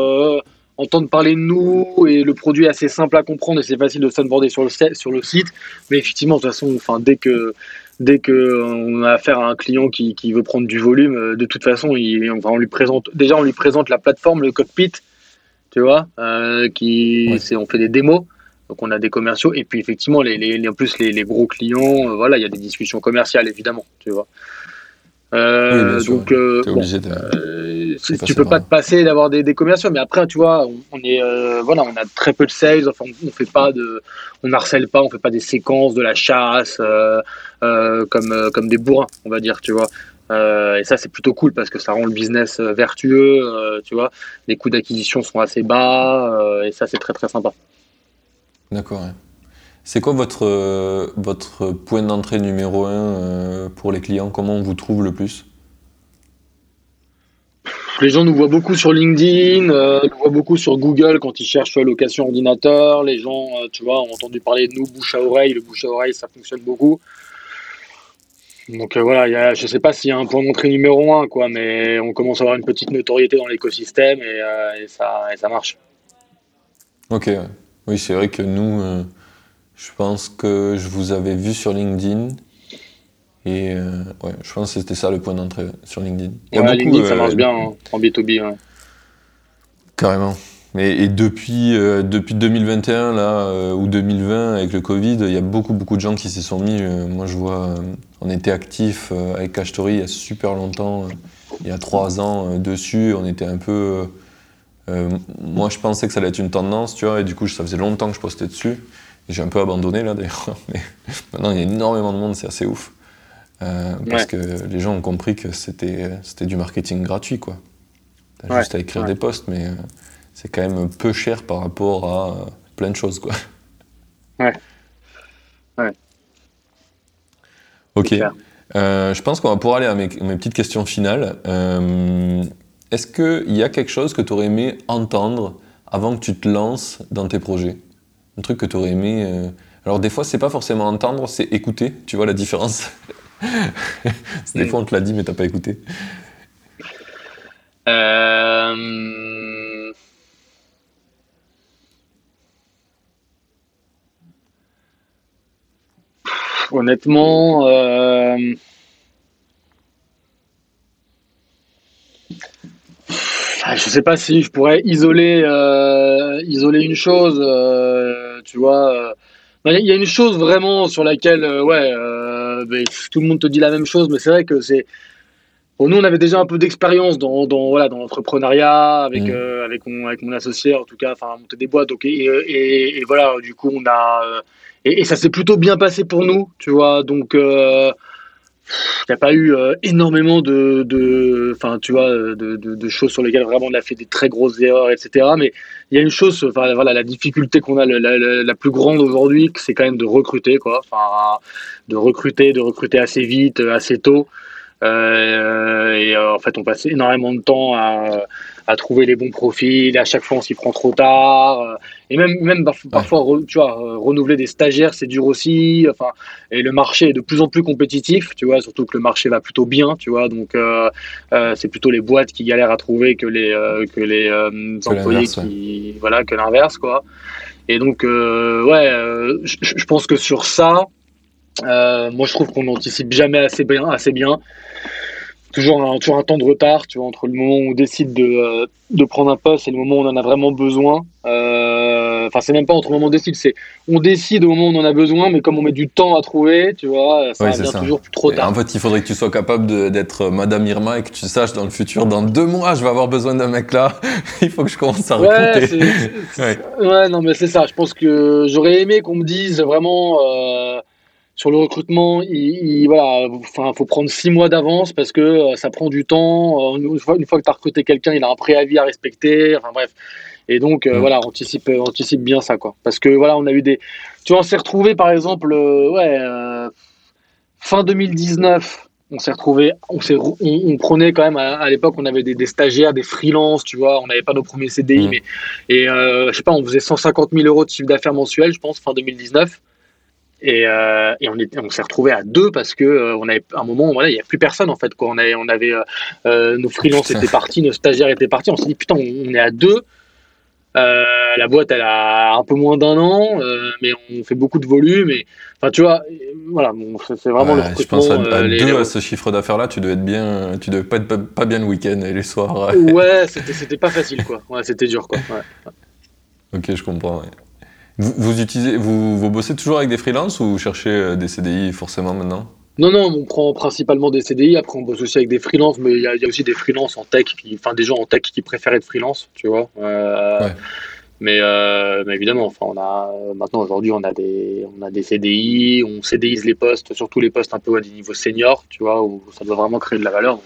entendent parler de nous et le produit est assez simple à comprendre et c'est facile de s'onboarder sur le, sur le site. Mais effectivement, de toute façon, enfin, dès que dès qu'on a affaire à un client qui, qui, veut prendre du volume, euh, de toute façon, il, on lui présente déjà on lui présente la plateforme, le cockpit, tu vois, euh, qui c'est on fait des démos. Donc on a des commerciaux et puis effectivement les, les en plus les, les gros clients, euh, voilà, il y a des discussions commerciales évidemment, tu vois. Euh, donc, euh, euh, tu peux pas te passer d'avoir des, des, commerciaux, mais après, tu vois, on, est, voilà, on a très peu de sales. Enfin, on, fait pas de, on harcèle pas, on fait pas des séquences de la chasse comme comme des bourrins, on va dire, tu vois. et ça, c'est plutôt cool parce que ça rend le business vertueux, tu vois. Les coûts d'acquisition sont assez bas et ça, c'est très très sympa. D'accord. C'est quoi votre, euh, votre point d'entrée numéro un euh, pour les clients? Comment on vous trouve le plus? Les gens nous voient beaucoup sur LinkedIn, euh, nous voient beaucoup sur Google quand ils cherchent location ordinateur. Les gens, tu vois, ont entendu parler de nous bouche à oreille. Le bouche à oreille, ça fonctionne beaucoup. Donc voilà, je ne sais pas s'il y a un point d'entrée numéro un, quoi, mais on commence à avoir une petite notoriété dans l'écosystème et, ça, et ça marche. Ok, oui, c'est vrai que nous, je pense que je vous avais vu sur LinkedIn. Et euh, ouais, je pense que c'était ça le point d'entrée sur LinkedIn. Ouais, LinkedIn, ça marche euh, bien hein, en B2B. Carrément. Et, et depuis, euh, depuis 2021 là, ou 2020 avec le Covid, il y a beaucoup beaucoup de gens qui s'y sont mis. moi je vois, on était actifs avec Cashtory il y a super longtemps, il y a trois ans dessus. On était un peu. moi je pensais que ça allait être une tendance, tu vois, et du coup ça faisait longtemps que je postais dessus. J'ai un peu abandonné là d'ailleurs, mais maintenant il y a énormément de monde, c'est assez ouf. Euh, parce que les gens ont compris que c'était du marketing gratuit quoi. T'as juste à écrire des posts, mais euh, c'est quand même peu cher par rapport à euh, plein de choses quoi. Ouais. Ouais. Ok. je pense qu'on va pouvoir aller à mes, mes petites questions finales. Est-ce qu'il y a quelque chose que tu aurais aimé entendre avant que tu te lances dans tes projets? Un truc que tu aurais aimé. Euh, alors des fois, c'est pas forcément entendre, c'est écouter. Tu vois la différence? Des fois, on te l'a dit, mais t'as pas écouté. Euh... Honnêtement, euh... Je sais pas si je pourrais isoler une chose. Tu vois. Euh, il y a une chose vraiment sur laquelle, euh, ouais, euh, tout le monde te dit la même chose, mais c'est vrai que c'est. Bon, nous, on avait déjà un peu d'expérience dans, dans, voilà, dans l'entrepreneuriat, avec, mmh. avec, mon, avec mon associé, en tout cas, enfin, monter des boîtes. Et, et, et, voilà, du coup, on a. et, ça s'est plutôt bien passé pour nous, tu vois. Donc, il n'y a pas eu euh, énormément de, enfin, tu vois, de, de, choses sur lesquelles vraiment on a fait des très grosses erreurs, etc. Mais il y a une chose, voilà, la difficulté qu'on a, la, la, la, plus grande aujourd'hui, c'est quand même de recruter, quoi. Enfin, de recruter, de recruter assez vite, assez tôt. Euh, et euh, en fait, on passe énormément de temps à, à, trouver les bons profils. À chaque fois, on s'y prend trop tard. Euh, et même, même parfois, tu vois, renouveler des stagiaires, c'est dur aussi. Enfin, et le marché est de plus en plus compétitif, tu vois. Surtout que le marché va plutôt bien, tu vois. Donc, euh, c'est plutôt les boîtes qui galèrent à trouver que les que les employés qui, voilà, que l'inverse, quoi. Et donc, ouais, je, pense que sur ça. Euh, moi, je trouve qu'on n'anticipe jamais assez bien, assez bien. Toujours un, toujours un temps de retard, tu vois, entre le moment où on décide de, euh, de prendre un poste et le moment où on en a vraiment besoin. Euh, enfin, c'est même pas entre le moment où on décide, c'est on décide au moment où on en a besoin, mais comme on met du temps à trouver, tu vois, ça vient toujours trop tard. en fait, il faudrait que tu sois capable d'être Madame Irma et que tu saches dans le futur, dans deux mois, je vais avoir besoin d'un mec là. il faut que je commence à recruter. Ouais, ouais. non, mais c'est ça. Je pense que j'aurais aimé qu'on me dise vraiment sur le recrutement, il, voilà, enfin, faut prendre six mois d'avance parce que euh, ça prend du temps. Euh, une fois, une fois que tu as recruté quelqu'un, il a un préavis à respecter. Enfin bref. Et donc, euh, mm. voilà, anticipe, anticipe bien ça, quoi. Parce que voilà, on a eu des. Tu vois, on s'est retrouvé, par exemple, ouais, fin 2019, on s'est retrouvé, on, on, on, prenait quand même à, l'époque, on avait des, des, stagiaires, des freelances, tu vois, on n'avait pas nos premiers CDI, mm. mais et je sais pas, on faisait 150 000 euros de chiffre d'affaires mensuel, je pense, fin 2019. Et, euh, et, on, on s'est retrouvé à deux parce que euh, on avait un moment voilà il n'y a plus personne en fait quoi. On avait on avait euh, nos freelances étaient partis nos stagiaires étaient partis. On s'est dit putain on, est à deux. La boîte elle a un peu moins d'un an mais on fait beaucoup de volume et enfin tu vois voilà bon, c'est vraiment le je pense à, à deux à ce chiffre d'affaires là tu devais être bien tu devais pas être pas, bien le week-end et les soirs. Ouais c'était pas facile quoi. Ouais, c'était dur quoi. Ouais. ok je comprends ouais. Vous, vous, utilisez, vous, vous bossez toujours avec des freelances ou vous cherchez euh, des CDI forcément maintenant? Non, non, on prend principalement des CDI. Après, on bosse aussi avec des freelances, mais il y, y, a aussi des freelances en tech, qui, enfin des gens en tech qui préfèrent être freelance, tu vois. Euh, ouais. mais, euh, mais, évidemment, enfin, on a maintenant aujourd'hui, on a des, on a des CDI, on CDIse les postes, surtout les postes un peu à des niveaux seniors, tu vois, où ça doit vraiment créer de la valeur. Donc,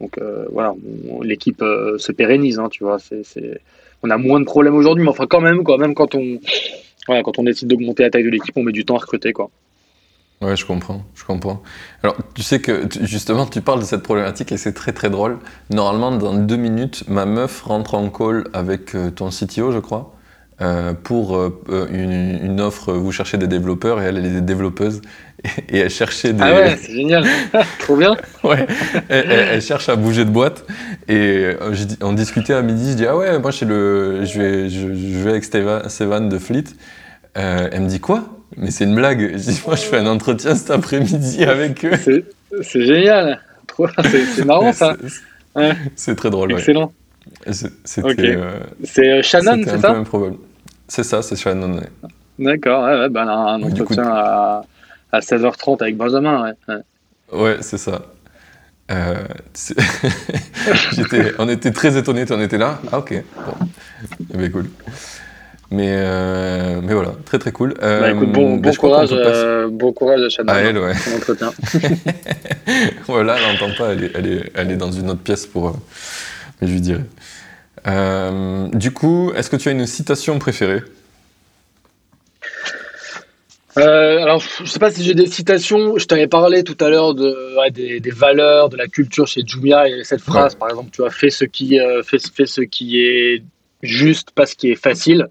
donc euh, voilà, l'équipe se pérennise, hein, tu vois. C'est on a moins de problèmes aujourd'hui, mais enfin quand même, quoi, même quand on, voilà, quand on décide d'augmenter la taille de l'équipe, on met du temps à recruter, quoi. Ouais, je comprends, je comprends. Alors, tu sais que justement, tu parles de cette problématique et c'est très très drôle. Normalement, dans deux minutes, ma meuf rentre en call avec euh, ton CTO, je crois. Euh, pour euh, une, une, offre, vous cherchez des développeurs et elle, elle est développeuse et, elle cherchait des... Ah ouais, c'est génial, trop bien. ouais, elle, elle, cherche à bouger de boîte et euh, on discutait à midi, je dis ah ouais, moi je, le, je, vais, je, je vais avec Stéphane de Fleet. Euh, elle me dit quoi? Mais c'est une blague. Je dis moi je fais un entretien cet après-midi avec eux. C'est génial, c'est marrant ça. C'est très drôle. Excellent. C'était euh, c'est Shannon, c'est ça? C'est ça, c'est Shannon. D'accord, ouais, ouais, ben, un entretien à à 16h30 avec Benjamin. Ouais, ouais. c'est ça. Euh, on était très étonnés, on était là. Ah ok, bon. Eh ben, cool. Mais, euh, mais voilà, très très cool. Euh, bah, écoute, bon, bon, courage, passe... bon courage à Chanel. À elle, ouais. entretien. voilà, elle n'entend pas, elle est, elle, est, elle est, dans une autre pièce pour. mais je lui dirai. du coup, est-ce que tu as une citation préférée? Euh, alors, je sais pas si j'ai des citations. Je t'avais parlé tout à l'heure de, ouais, des, des, valeurs, de la culture chez Jumia et cette phrase, par exemple, tu vois, fais ce qui, euh, fais, fais, ce qui est juste, pas ce qui est facile,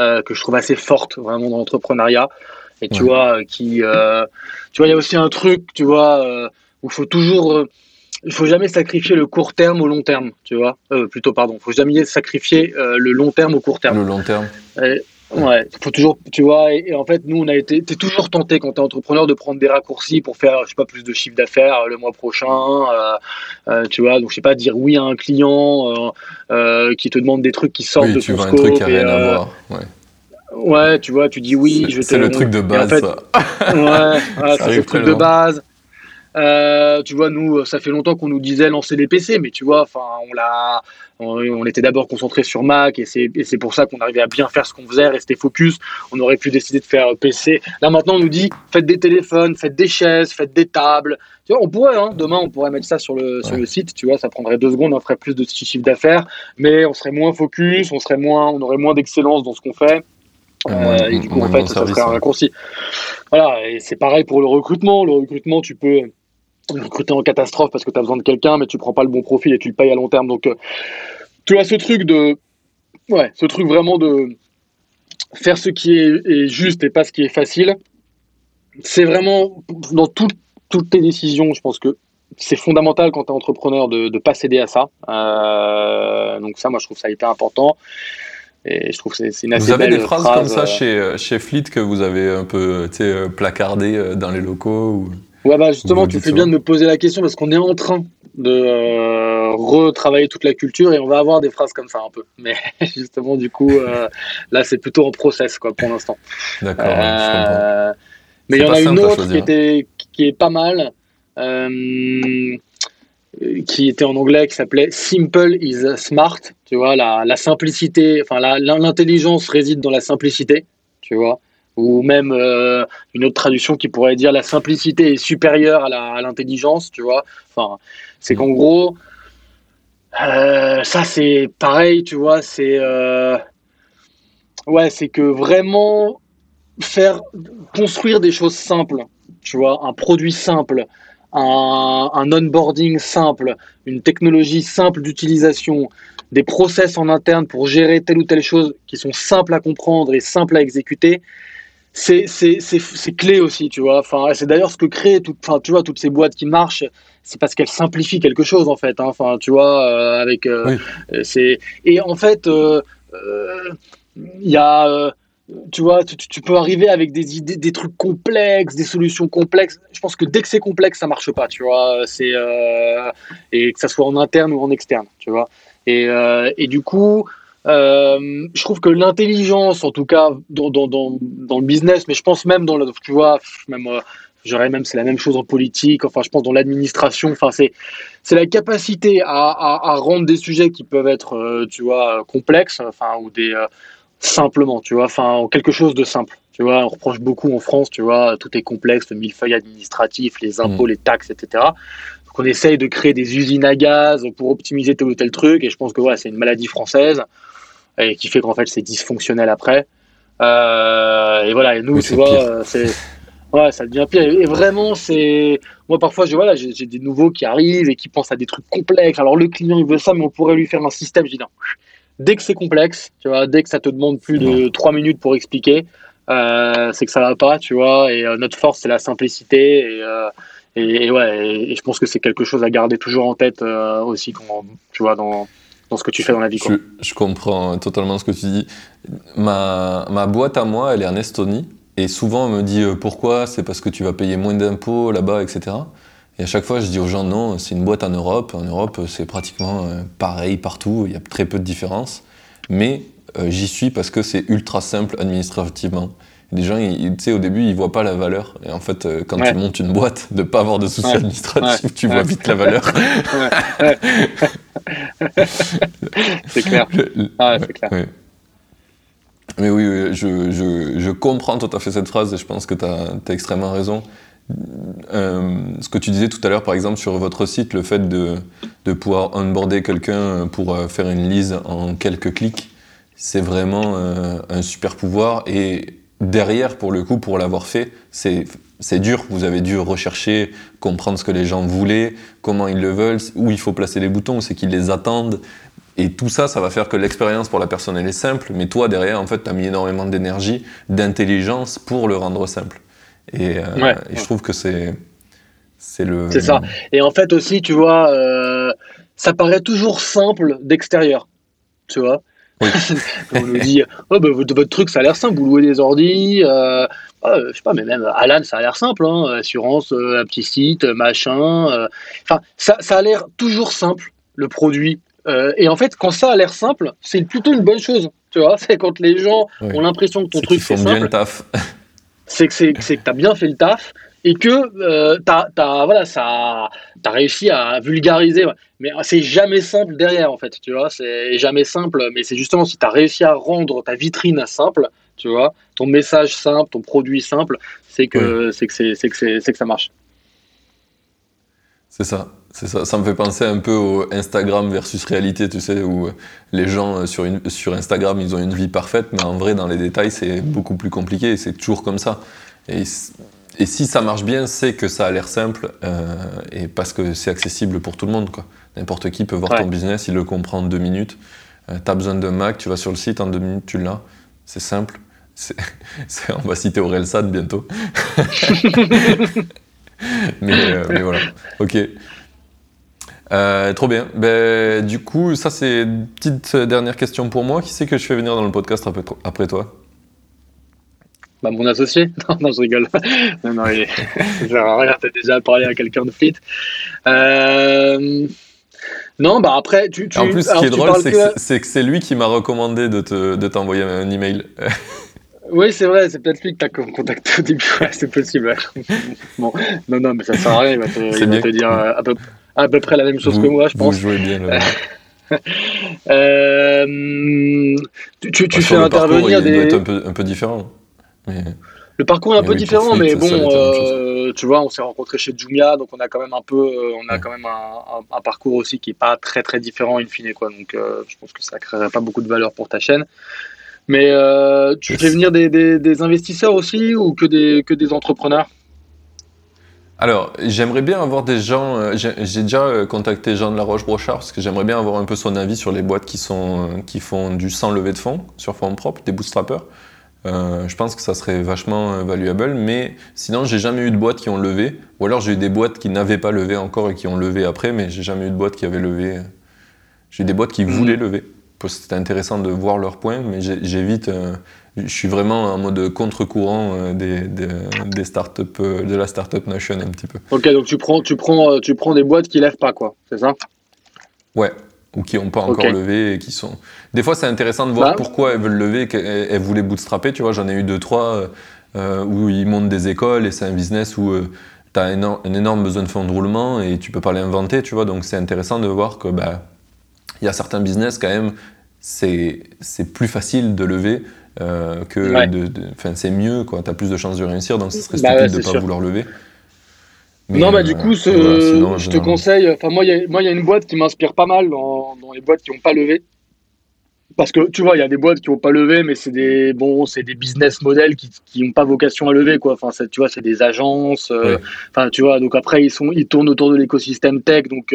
euh, que je trouve assez forte vraiment dans l'entrepreneuriat. Et tu vois, euh, qui, tu vois, il y a aussi un truc, tu vois, où il faut toujours, il faut jamais sacrifier le court terme au long terme, tu vois. plutôt, pardon, il faut jamais sacrifier le long terme au court terme. Le long terme. Et, Ouais, faut toujours, tu vois, et, en fait, nous, on a été, t'es toujours tenté quand t'es entrepreneur de prendre des raccourcis pour faire, je sais pas, plus de chiffre d'affaires euh, le mois prochain, euh, euh, tu vois, donc je sais pas, dire oui à un client euh, euh qui te demande des trucs qui sortent oui, de tu ton scope. Un truc qui a rien à voir. Ouais. Ouais, tu vois, tu dis oui, je C'est le truc de base, en fait, ça. Ouais, ouais c'est le truc de base. Euh, tu vois, nous, ça fait longtemps qu'on nous disait lancer des PC, mais tu vois, enfin, on l'a, on, était d'abord concentré sur Mac et c'est pour ça qu'on arrivait à bien faire ce qu'on faisait, rester focus. On aurait pu décider de faire PC. Là maintenant, on nous dit faites des téléphones, faites des chaises, faites des tables. Tu vois, on pourrait, hein, demain, on pourrait mettre ça sur le, sur le site. Tu vois, ça prendrait deux secondes, on ferait plus de chiffre d'affaires, mais on serait moins focus, on serait moins, on aurait moins d'excellence dans ce qu'on fait. Euh, et du coup, en fait, ça serait un raccourci. Voilà, et c'est pareil pour le recrutement. Le recrutement, tu peux recruter en catastrophe parce que tu as besoin de quelqu'un, mais tu prends pas le bon profil et tu le payes à long terme. Donc, euh, tu as ce truc de. Ouais, ce truc vraiment de faire ce qui est, juste et pas ce qui est facile. C'est vraiment dans toutes tes décisions, je pense que c'est fondamental quand tu es entrepreneur de ne pas céder à ça. Euh, donc, ça, moi, je trouve ça hyper important. Et je trouve que c'est une assez Vous avez des phrases comme ça euh, chez, chez Fleet que vous avez un peu placardées dans les locaux ou... Ouais, bah justement, tu fais bien de me poser la question parce qu'on est en train de euh, retravailler toute la culture et on va avoir des phrases comme ça un peu. Mais justement, du coup, euh, là, c'est plutôt en process quoi pour l'instant. D'accord. Euh, mais il y en a une autre qui était qui est pas mal, qui était en anglais, qui s'appelait Simple is smart. Tu vois, la, la simplicité, enfin l'intelligence réside dans la simplicité. Tu vois ou même euh, une autre traduction qui pourrait dire la simplicité est supérieure à l'intelligence, tu vois. Enfin, c'est qu'en gros, euh, ça c'est pareil, tu vois, c'est euh, ouais, c'est que vraiment faire construire des choses simples, tu vois, un produit simple, un, un onboarding simple, une technologie simple d'utilisation, des process en interne pour gérer telle ou telle chose qui sont simples à comprendre et simples à exécuter c'est clé aussi, tu vois. Enfin, c'est d'ailleurs ce que crée, tout, enfin, tu vois, toutes ces boîtes qui marchent, c'est parce qu'elles simplifient quelque chose en fait. Hein. Enfin, tu vois, euh, avec euh, c'est et en fait, il euh, y a tu vois, tu, peux arriver avec des idées, des trucs complexes, des solutions complexes. Je pense que dès que c'est complexe, ça marche pas, tu vois. C'est et que ça soit en interne ou en externe, tu vois. Et, et du coup, euh, je trouve que l'intelligence, en tout cas dans, dans, dans, dans, le business, mais je pense même dans le, tu vois, même, euh, j'aurais même c'est la même chose en politique. Enfin, je pense dans l'administration. Enfin, c'est c'est la capacité à, à, à, rendre des sujets qui peuvent être, euh, tu vois, complexes, enfin ou des simplement, tu vois, enfin quelque chose de simple. Tu vois, on reproche beaucoup en France, tu vois, tout est complexe, le millefeuille administratif, les impôts, mmh. les taxes, etc. Donc on essaye de créer des usines à gaz pour optimiser tel ou tel truc, et je pense que ouais, c'est une maladie française et qui fait qu'en fait c'est dysfonctionnel après. Euh, et voilà, et nous, tu vois, euh, c'est ouais, ça devient pire. Et vraiment, c'est moi parfois, je voilà, j'ai des nouveaux qui arrivent et qui pensent à des trucs complexes. Alors le client il veut ça, mais on pourrait lui faire un système. Je dis non. Dès que c'est complexe, tu vois, dès que ça te demande plus de trois minutes pour expliquer, euh, c'est que ça va pas, tu vois. Et euh, notre force, c'est la simplicité. Et, euh, et, et ouais, et, je pense que c'est quelque chose à garder toujours en tête aussi, quand, tu vois, dans ce que tu fais dans la vie. Je, comprends totalement ce que tu dis. Ma, ma, boîte à moi, elle est en Estonie. Et souvent, on me dit euh, pourquoi? C'est parce que tu vas payer moins d'impôts là-bas, etc. Et à chaque fois, je dis aux gens non, c'est une boîte en Europe. En Europe, c'est pratiquement euh, pareil partout. Il y a très peu de différences. Mais euh, j'y suis parce que c'est ultra simple administrativement. Les gens, tu sais, au début, ils voient pas la valeur. Et en fait, euh, quand tu montes une boîte, de pas avoir de soucis administratifs, tu vois vite la valeur. c'est clair. Ah, c'est clair. Mais oui, je, je, je, comprends tout à fait cette phrase et je pense que tu as, extrêmement raison. Euh, ce que tu disais tout à l'heure, par exemple, sur votre site, le fait de, de pouvoir onboarder quelqu'un pour euh, faire une lise en quelques clics, c'est vraiment un super pouvoir. Et derrière, pour le coup, pour l'avoir fait, c'est c'est dur. Vous avez dû rechercher, comprendre ce que les gens voulaient, comment ils le veulent, où il faut placer les boutons, où c'est qu'ils les attendent. Et tout ça, ça va faire que l'expérience pour la personne, elle est simple. Mais toi, derrière, en fait, tu as mis énormément d'énergie, d'intelligence pour le rendre simple. Et, euh, je trouve que c'est c'est le. C'est ça. Et en fait aussi, tu vois, euh, ça paraît toujours simple d'extérieur. Tu vois on nous dit, oh, bah, votre, truc, ça a l'air simple, vous louez des ordi, euh, oh, je sais pas, mais même Alan, ça a l'air simple, hein, assurance, euh, un petit site, machin. Euh. Enfin, ça, ça, a l'air toujours simple, le produit. et en fait, quand ça a l'air simple, c'est plutôt une bonne chose. Tu vois, c'est quand les gens ont l'impression que ton truc c'est simple. le taf. c'est que tu as bien fait le taf et que euh, t'as, t'as, voilà, ça, t'as réussi à vulgariser. Mais c'est jamais simple derrière, en fait, tu vois. C'est jamais simple, mais c'est justement si tu as réussi à rendre ta vitrine simple, tu vois, ton message simple, ton produit simple, c'est que, c'est, que, c'est, c'est, que, c'est, c'est que ça marche. C'est ça. C'est ça, ça me fait penser un peu au Instagram versus réalité, tu sais, où les gens euh, sur, une, sur Instagram, ils ont une vie parfaite, mais en vrai, dans les détails, c'est beaucoup plus compliqué, c'est toujours comme ça. Et, et, si ça marche bien, c'est que ça a l'air simple, euh, et parce que c'est accessible pour tout le monde. N'importe qui peut voir ton business, il le comprend en deux minutes. Euh, tu as besoin d'un Mac, tu vas sur le site, en deux minutes, tu l'as. C'est simple. on va citer Sad bientôt. mais, mais voilà, ok. Euh, trop bien. Ben, du coup, ça c'est une petite dernière question pour moi. Qui c'est que je fais venir dans le podcast après, toi? Bah, Mon associé non, non, je rigole. non, non, il... sert à rien. T'as déjà parlé à quelqu'un de fit. Euh... Non, bah après, tu. tu... En plus, ce qui est drôle, c'est que c'est lui qui m'a recommandé de t'envoyer te, de un email. Oui, c'est vrai, c'est peut-être lui que tu as contacté au début, ouais, c'est possible. bon, non, non, mais ça sert à rien, il va te, il va te dire euh, à peu, à peu près la même chose que moi, je pense. Vous jouez bien là. euh, tu, tu, tu fais intervenir des. Il doit être un peu, un peu différent. Le parcours est un peu différent, mais bon, euh, tu vois, on s'est rencontrés chez Jumia, donc on a quand même un peu, euh, on a quand même un, un, parcours aussi qui est pas très très différent in fine, quoi. Donc, euh, je pense que ça créerait pas beaucoup de valeur pour ta chaîne. Mais euh, tu fais venir des, des, des, investisseurs aussi ou que des, que des entrepreneurs? Alors, j'aimerais bien avoir des gens. J'ai déjà contacté Jean de la Roche-Brochard parce que j'aimerais bien avoir un peu son avis sur les boîtes qui, sont, qui font du sans levée de fonds sur fonds propres, des bootstrappers. Euh, je pense que ça serait vachement valuable, mais sinon, j'ai jamais eu de boîtes qui ont levé. Ou alors, j'ai eu des boîtes qui n'avaient pas levé encore et qui ont levé après, mais j'ai jamais eu de boîte qui avait levé. J'ai eu des boîtes qui voulaient lever. C'était intéressant de voir leurs points, mais j'évite je suis vraiment en mode contre-courant euh, des, des, euh, de la startup nation un petit peu. Ok, donc tu prends, tu prends, euh, tu prends des boîtes qui lèvent pas, quoi, c'est ça? Ouais, ou qui n'ont pas encore levé et qui sont. Des fois, c'est intéressant de voir bah. pourquoi elles veulent lever, qu'elles voulaient bootstrapper. Tu vois, j'en ai eu deux, trois où ils montent des écoles et c'est un business où tu as un, un, énorme besoin de fonds de roulement et tu peux pas l'inventer, tu vois. Donc, c'est intéressant de voir que bah, il y a certains business quand même, c'est plus facile de lever euh, que de, c'est mieux quoi t'as plus de chances de réussir donc ce serait bah stupide de pas vouloir lever non bah du euh, coup ce, je te conseille enfin moi il y a une boîte qui m'inspire pas mal dans, dans, les boîtes qui n'ont pas levé. Parce que tu vois il y a des boîtes qui n'ont pas levé mais c'est des bon c'est des business models qui n'ont pas vocation à lever quoi. Enfin tu vois c'est des agences euh, enfin tu vois donc après ils sont ils tournent autour de l'écosystème tech donc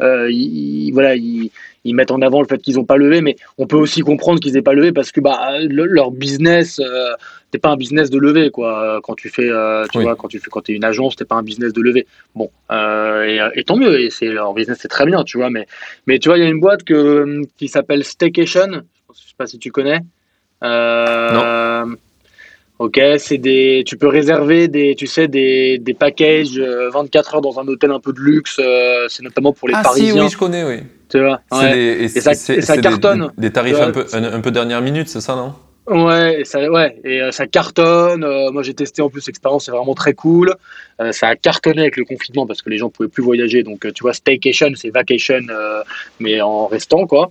ils, voilà ils ils mettent en avant le fait qu'ils n'ont pas levé, mais on peut aussi comprendre qu'ils n'aient pas levé parce que bah, leur business, euh, n'est pas un business de lever quoi. Quand tu fais, euh, tu vois, quand tu fais, quand es une agence, t'es pas un business de lever. Bon, euh, et, tant mieux, et c'est leur business, c'est très bien, tu vois. Mais, mais tu vois, il y a une boîte que, qui s'appelle Staycation. Je sais pas si tu connais. non. Ok, c'est des, tu peux réserver des, tu sais, des, des packages 24 heures dans un hôtel un peu de luxe. c'est notamment pour les ah, Parisiens. Si, oui, je connais, oui. Tu vois et, ça, cartonne. Des, tarifs un peu, un, peu dernière minute, c'est ça, non? Ouais, et ça, ouais, et euh, ça cartonne. Euh, moi, j'ai testé en plus, l'expérience c'est vraiment très cool. Euh, ça a cartonné avec le confinement parce que les gens pouvaient plus voyager. Donc, tu vois, staycation, c'est vacation, mais en restant, quoi.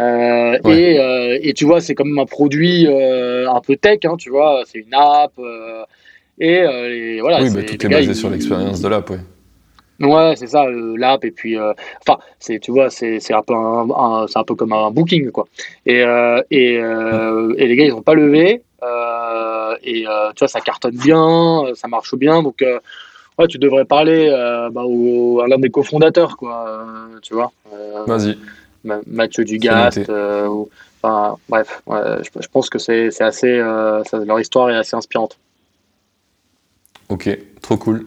et, et, tu vois, c'est quand même un produit un peu tech, hein, tu vois. C'est une app. Et, voilà. Oui, mais tout est basé sur l'expérience de l'app, oui. Ouais, c'est ça, euh, l'app et puis, euh, enfin, c'est, tu vois, c'est, c'est un peu un, c'est un peu comme un booking quoi. Et euh, et, et les gars ils ont pas levé et tu vois ça cartonne bien, ça marche bien donc ouais tu devrais parler bah, au, à l'un des cofondateurs quoi, tu vois. Vas-y. Mathieu Dugast. enfin bref, je, je, pense que c'est, c'est assez, ça, leur histoire est assez inspirante. Ok, trop cool.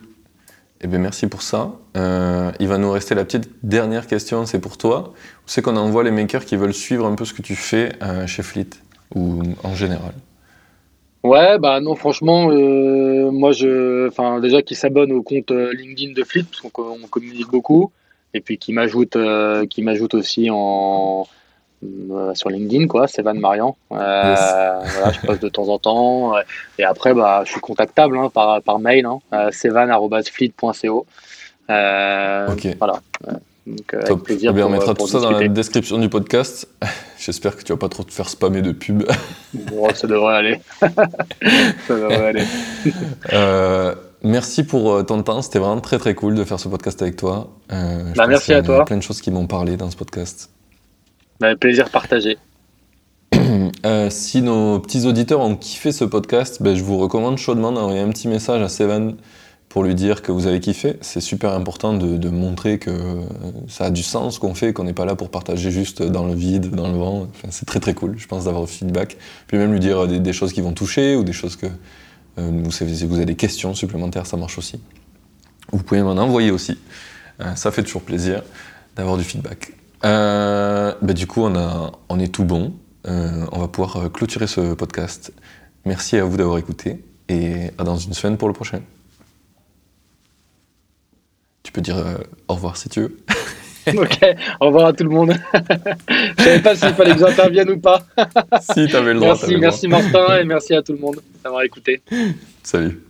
Eh bien, merci pour ça. Euh, il va nous rester la petite dernière question, c'est pour toi. C'est qu'on envoie les makers qui veulent suivre un peu ce que tu fais euh, chez Fleet ou en général? Ouais, bah non, franchement, euh, moi, je, enfin, déjà qui s'abonne au compte LinkedIn de Fleet, parce qu'on communique beaucoup, et puis qui m'ajoute, qui m'ajoute aussi en, sur LinkedIn, quoi, c'est Van Marian. voilà, je poste de temps en temps. et après, bah, je suis contactable hein, par, par mail, hein, sevan.fleet.co. Voilà. Donc, euh, Top. Plaisir eh on mettra tout ça dans la description du podcast. J'espère que tu vas pas trop te faire spammer de pubs. bon, ça devrait aller. ça devrait aller. Euh, merci pour euh, ton temps. C'était vraiment très très cool de faire ce podcast avec toi. Bah, merci à toi. Il y a plein de choses qui m'ont parlé dans ce podcast. Bah, plaisir partagé. si nos petits auditeurs ont kiffé ce podcast, ben, je vous recommande chaudement d'envoyer un petit message à Seven pour lui dire que vous avez kiffé. C'est super important de, montrer que ça a du sens qu'on fait, qu'on n'est pas là pour partager juste dans le vide, dans le vent. c'est très très cool, je pense, d'avoir le feedback. Puis même lui dire des, choses qui vont toucher ou des choses que euh, vous, si vous avez des questions supplémentaires, ça marche aussi. Vous pouvez m'en envoyer aussi. Euh, ça fait toujours plaisir d'avoir du feedback. Euh, bah, du coup, on, a, on est tout bon. on va pouvoir clôturer ce podcast. Merci à vous d'avoir écouté et à dans une semaine pour le prochain. Tu peux dire euh, au revoir si tu veux. ok, au revoir à tout le monde. Je savais pas s'il fallait que j'intervienne ou pas. si, tu avais le droit. Merci, merci Martin et merci à tout le monde d'avoir écouté. Salut.